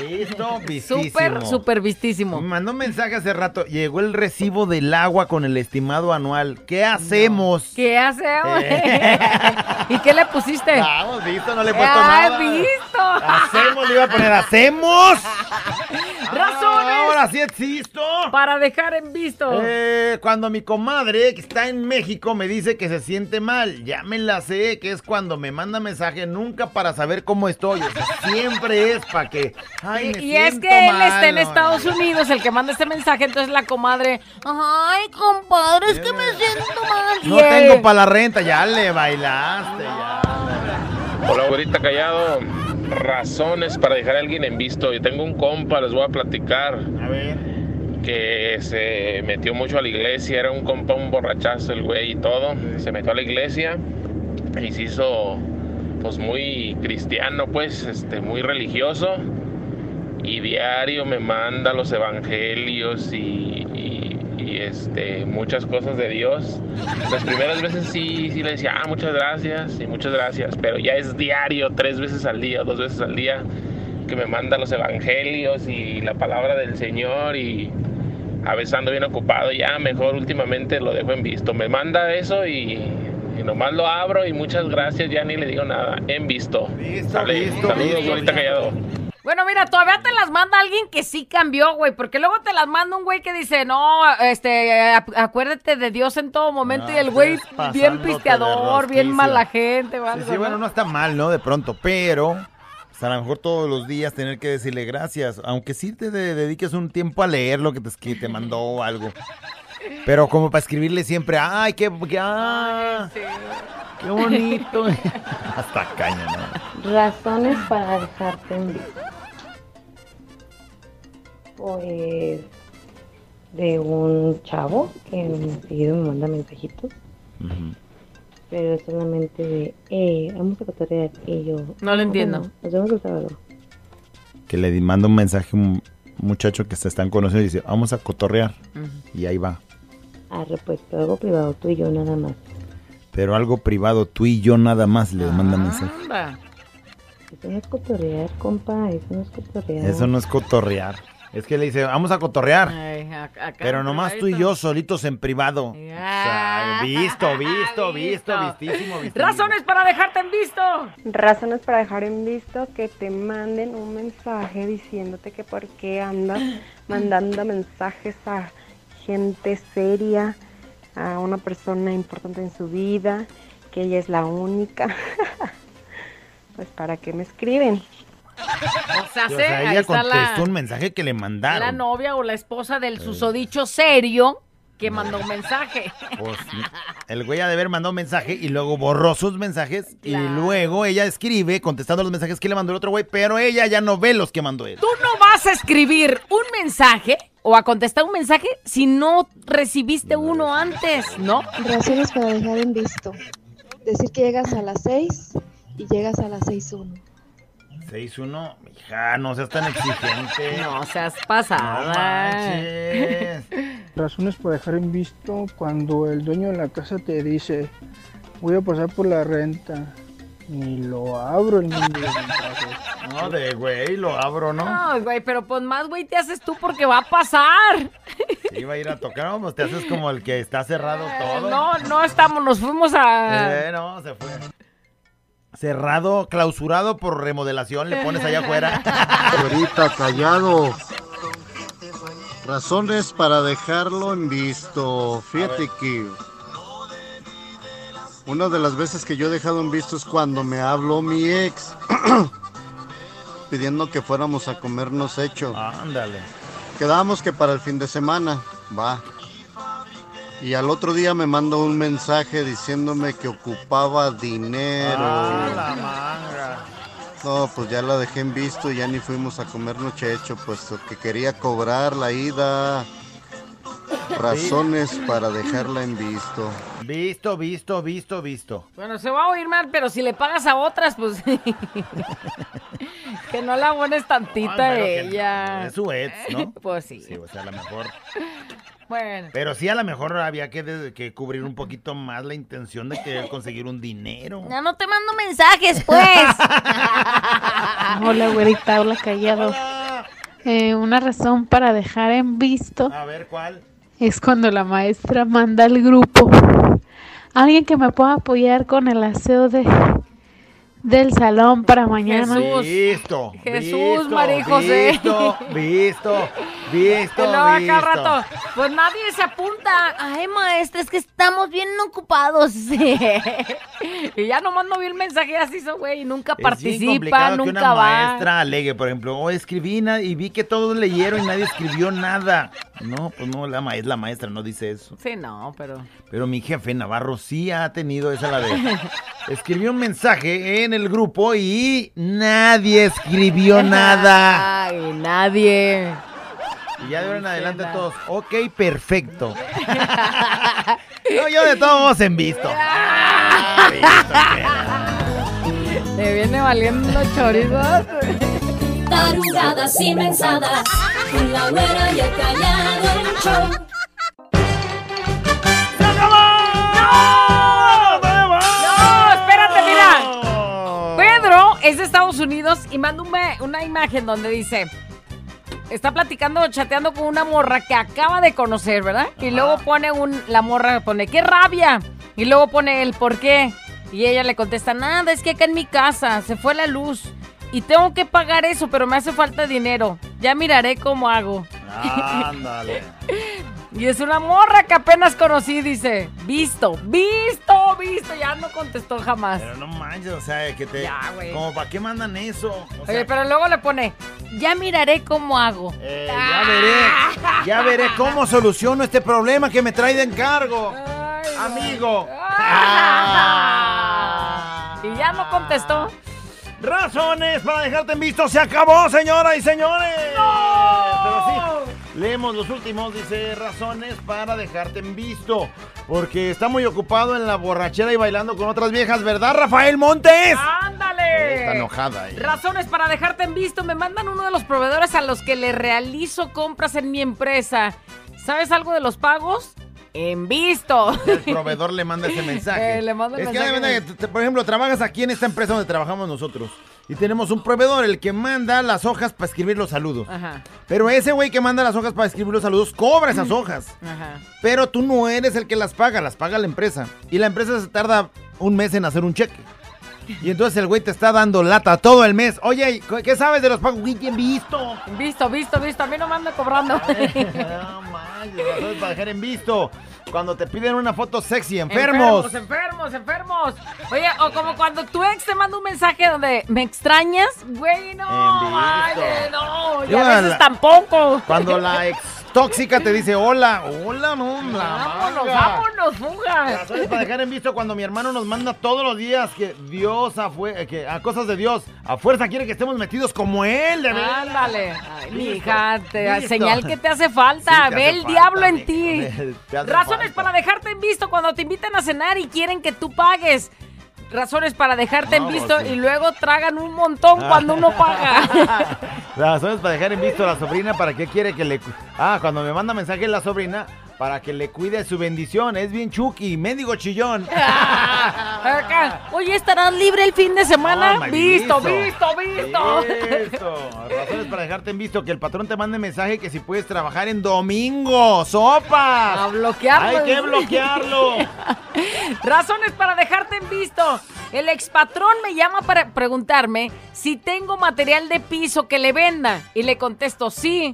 Visto, vistísimo. Súper, súper vistísimo. Me mandó un mensaje hace rato. Llegó el recibo del agua con el estimado anual. ¿Qué hacemos? ¿Qué hacemos? Eh. ¿Y qué le pusiste? Vamos, visto, no le he puesto ¡Ah, nada. visto! Hacemos, le iba a poner hacemos. Razones. Ahora sí existo. Para dejar en visto. Eh, cuando mi comadre que está en México me dice que se siente mal, ya me la sé, que es cuando me manda mensaje nunca para saber cómo estoy, o sea, siempre es para que, ay, Y es que él mal, está en ¿no? Estados Unidos, el que manda este mensaje, entonces la comadre, ay, compadre, es que me siento mal. No Y él, tengo para la renta, ya le bailaste, ya. Hola, güerita callado. Razones para dejar a alguien en visto. Yo tengo un compa, les voy a platicar. A ver. Que se metió mucho a la iglesia. Era un compa, un borrachazo el güey y todo. Se metió a la iglesia y se hizo, pues, muy cristiano, pues, este, muy religioso. Y diario me manda los evangelios y, y- y, este, muchas cosas de Dios. Las primeras veces sí, sí le decía, ah, muchas gracias y muchas gracias, pero ya es diario, tres veces al día, dos veces al día, que me manda los evangelios y la palabra del Señor y a veces ando bien ocupado, ya mejor últimamente lo dejo en visto. Me manda eso y, y nomás lo abro y muchas gracias, ya ni le digo nada, en visto. Sale, visto, saludos, visto, ahorita callado. Bueno, mira, todavía te las manda alguien que sí cambió, güey, porque luego te las manda un güey que dice, no, este, acuérdate de Dios en todo momento y el güey bien pisteador, bien mala gente, o Sí, sí, bueno, ¿no? está mal, ¿no? De pronto, pero a lo mejor todos los días tener que decirle gracias, aunque sí te de- dediques un tiempo a leer lo que te, que te mandó o algo. Pero como para escribirle siempre, ay, qué, qué, ah, qué bonito. Hasta caña, ¿no? Razones para dejarte en visto. Pues de un chavo que seguido me manda mensajitos, pero solamente de, eh, vamos a cotorrear y yo. No lo "Ah, entiendo. bueno, nos vemos el sábado. Que le manda un mensaje a un muchacho que se están conociendo y dice, vamos a cotorrear. Y ahí va. Arre, pues, pero algo privado, tú y yo nada más. Pero algo privado, tú y yo nada más le manda mensaje. Anda. Eso no es cotorrear, compa, eso no es cotorrear. Eso no es cotorrear. Es que le dice, vamos a cotorrear. Ay, ac- acá Pero nomás tú y yo solitos en privado. O sea, visto, visto, visto, vistísimo, vistísimo. Razones para dejarte en visto. Razones para dejar en visto que te manden un mensaje diciéndote que por qué andas mandando mensajes a gente seria, a una persona importante en su vida, que ella es la única. pues para qué me escriben. O sea, o se- sea, ahí ella está contestó la, un mensaje que le la mandaron. novia o la esposa del susodicho serio que mandó un mensaje. Pues, el güey ha de haber mandado un mensaje y luego borró sus mensajes y luego ella escribe contestando los mensajes que le mandó el otro güey, pero ella ya no ve los que mandó él. Tú no vas a escribir un mensaje o a contestar un mensaje si no recibiste uno antes, ¿no? Razones para dejar en visto. Decir que llegas a las 6 y llegas a las 6.1. 6-1, hija, no seas tan exigente. No seas No pasada. manches. Razones para dejar en visto cuando el dueño de la casa te dice, voy a pasar por la renta. Ni lo abro el mundo de. No, de güey, lo abro, ¿no? No, güey, pero pues más güey te haces tú porque va a pasar. Iba a ir a tocar, vamos, te haces como el que está cerrado todo. No, no estamos, nos fuimos a... Eh, no, se fue. Cerrado, clausurado por remodelación, le pones allá afuera. Ahorita callado. Razones para dejarlo en visto. Fíjate que una de las veces que yo he dejado en visto es cuando me habló mi ex pidiendo que fuéramos a comernos hecho. Ándale. Quedamos que para el fin de semana, va. Y al otro día me mandó un mensaje diciéndome que ocupaba dinero. Ah, la manga. No, pues ya la dejé en visto y ya ni fuimos a comer noche hecho, puesto que quería cobrar la ida. Razones para dejarla en visto. Visto, visto, visto, visto. Bueno, se va a oír mal, pero si le pagas a otras, pues... que no la abones tantita que ella. Es su ex, ¿no? Pues sí. Sí, o sea, a lo mejor. Bueno. Pero sí, a lo mejor había que, de- que cubrir un poquito más la intención de querer conseguir un dinero. Ya no te mando mensajes, pues. Hola, güerita, hola, callado. Eh, una razón para dejar en visto A ver, ¿cuál? es cuando la maestra manda al grupo alguien que me pueda apoyar con el aseo de del salón para mañana. Visto. Jesús, visto, María y José. Visto, visto, visto, luego acá rato, pues nadie se apunta. Ay, maestra, es que estamos bien ocupados. y ya nomás no vi el mensaje así, hizo, güey, y nunca Es bien participa, complicado que nunca una va. maestra alegue, por ejemplo, oh, escribí y vi que todos leyeron y nadie escribió nada. No, pues no, la, ma- es la maestra, no dice eso. Sí, no, pero... Pero mi jefe Navarro sí ha tenido esa la de... Escribió un mensaje en el grupo y nadie escribió nada. Ay, nadie. Y ya de ahora en adelante todos, ok, perfecto. No, yo de todos modos en visto. Te viene valiendo chorizos. Tarugadas y mensadas, con la güera y el callado el show. Es de Estados Unidos y manda una imagen donde dice, está platicando, chateando con una morra que acaba de conocer, ¿verdad? Y luego pone un, la morra pone, qué rabia. Y luego pone el por qué. Y ella le contesta, nada, es que acá en mi casa se fue la luz. Y tengo que pagar eso, pero me hace falta dinero. Ya miraré cómo hago. Ándale. Y es una morra que apenas conocí, dice. Visto, visto, visto. Ya no contestó jamás. Pero no manches, o sea, que te... Ya, güey. Como, ¿para qué mandan eso? O sea, Oye, pero luego le pone, ya miraré cómo hago. eh, ya veré, ya veré cómo soluciono este problema que me trae de encargo. Amigo. Y ya no contestó. Razones para dejarte en visto. Se acabó, señoras y señores. Sí, Leemos los últimos, dice razones para dejarte en visto. Porque está muy ocupado en la borrachera y bailando con otras viejas, ¿verdad, Rafael Montes? ¡Ándale! Está enojada ahí. Razones para dejarte en visto. Me mandan uno de los proveedores a los que le realizo compras en mi empresa. ¿Sabes algo de los pagos? En visto. El proveedor le manda ese mensaje. Eh, le manda el es mensaje. de que, por ejemplo, trabajas aquí en esta empresa donde trabajamos nosotros. Y tenemos un proveedor, el que manda las hojas para escribir los saludos. Ajá, Pero ese güey que manda las hojas para escribir los saludos cobra Mm. esas hojas. ajá. Pero tú no eres el que las paga, las paga la empresa. Y la empresa se tarda un mes en hacer un cheque. Y entonces el güey te está dando lata todo el mes. Oye, ¿qué sabes de los pagos? Bien visto. Visto, visto, visto. A mí no me anda cobrando. No manches, dejar en visto. Cuando te piden una foto sexy, enfermos. Enfermos, enfermos, enfermos. Oye, o como cuando tu ex te manda un mensaje donde me extrañas, güey, no, vale, no, y Yo a a veces la- tampoco. Cuando la ex tóxica te dice hola, hola, no, la Vámonos, manga. vámonos, fuga. Razones para dejar en visto cuando mi hermano nos manda todos los días que Dios a, fue- que a cosas de Dios a fuerza quiere que estemos metidos como él, de verdad. Ándale. Ay, mi Listo, hija, te- listo. señal que te hace falta. Sí, te Ve hace el falta, diablo en ti. Razones falta. para dejarte en visto cuando te invitan a cenar y quieren que tú pagues. Razones para dejarte en visto sí. y luego tragan un montón cuando uno paga. Razones para dejar en visto a la sobrina, ¿para qué quiere que le... Ah, cuando me manda mensaje la sobrina, para que le cuide su bendición. Es bien chucky, mendigo chillón. Acá. Oye, ¿estarás libre el fin de semana? Visto, visto. visto, visto. Razones para dejarte en visto que el patrón te mande mensaje que si puedes trabajar en domingo. ¡Sopas! A bloquearlo. Hay que bloquearlo. Razones para dejarte en visto. El expatrón me llama para preguntarme si tengo material de piso que le venda. Y le contesto, sí.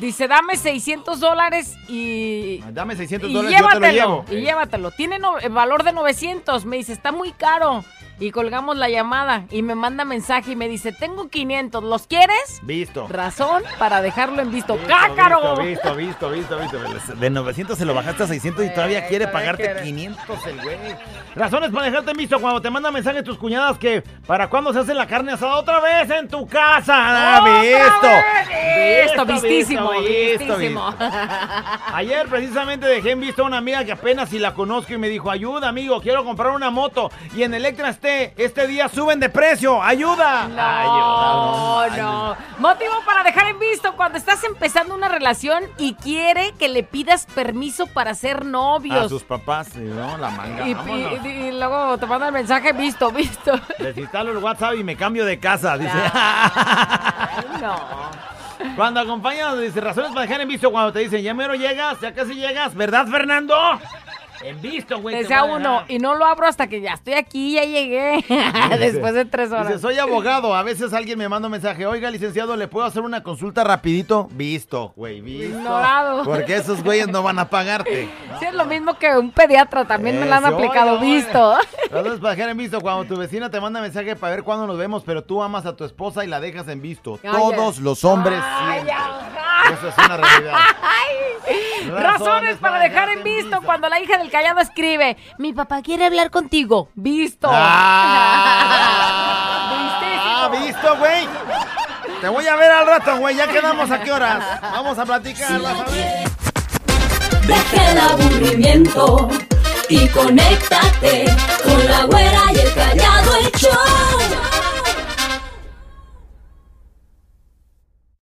Dice, dame 600 dólares y... Dame 600 Y dólares, yo te lo llévatelo, llevo. y llévatelo. Tiene no- valor de 900. Me dice, está muy caro. Y colgamos la llamada y me manda mensaje y me dice, tengo 500, ¿los quieres? Visto. Razón para dejarlo en visto. Visto, ¡Cácaro! Visto, visto, visto, visto, visto. De 900 se lo bajaste a 600 y todavía quiere pagarte quiere. 500 el güey. Razones para dejarte en visto cuando te mandan mensajes tus cuñadas que para cuándo se hace la carne asada otra vez en tu casa. Ah, ¡Otra visto. Visto, vistísimo, visto, vistísimo. Ayer precisamente dejé en visto a una amiga que apenas si la conozco y me dijo, ayuda amigo, quiero comprar una moto y en Electra este, este día suben de precio, ayuda. No, no. Motivo para dejar en visto cuando estás empezando una relación y quiere que le pidas permiso para ser A novios. sus papás, ¿no? La manga. Y, y- y luego te manda el mensaje visto, visto. Desinstalo el WhatsApp y me cambio de casa, dice. Ay, no. Cuando acompañas, dice, razones para dejar en visto cuando te dicen, ya mero llegas, ya casi llegas, ¿verdad, Fernando? En visto, güey. te Desea voy a uno, y no lo abro hasta que ya estoy aquí, ya llegué. Después de tres horas. Dice, soy abogado. A veces alguien me manda un mensaje. Oiga, licenciado, ¿le puedo hacer una consulta rapidito? Visto, güey, visto. Ignorado. Porque esos güeyes no van a pagarte. Sí, es lo mismo que un pediatra, también me lo han aplicado, oye, visto. Razones para dejar en visto cuando tu vecina te manda mensaje para ver cuándo nos vemos, pero tú amas a tu esposa y la dejas en visto. Ay, Todos ay. los hombres Ay, siempre. Eso es una realidad. Ay, Razones para dejar en visto cuando la hija del el callado escribe, mi papá quiere hablar contigo. Visto. Ah, ah visto, güey. Te voy a ver al rato, güey. Ya quedamos a qué horas. Vamos a platicar. Deja el aburrimiento y conéctate con la güera y el callado el show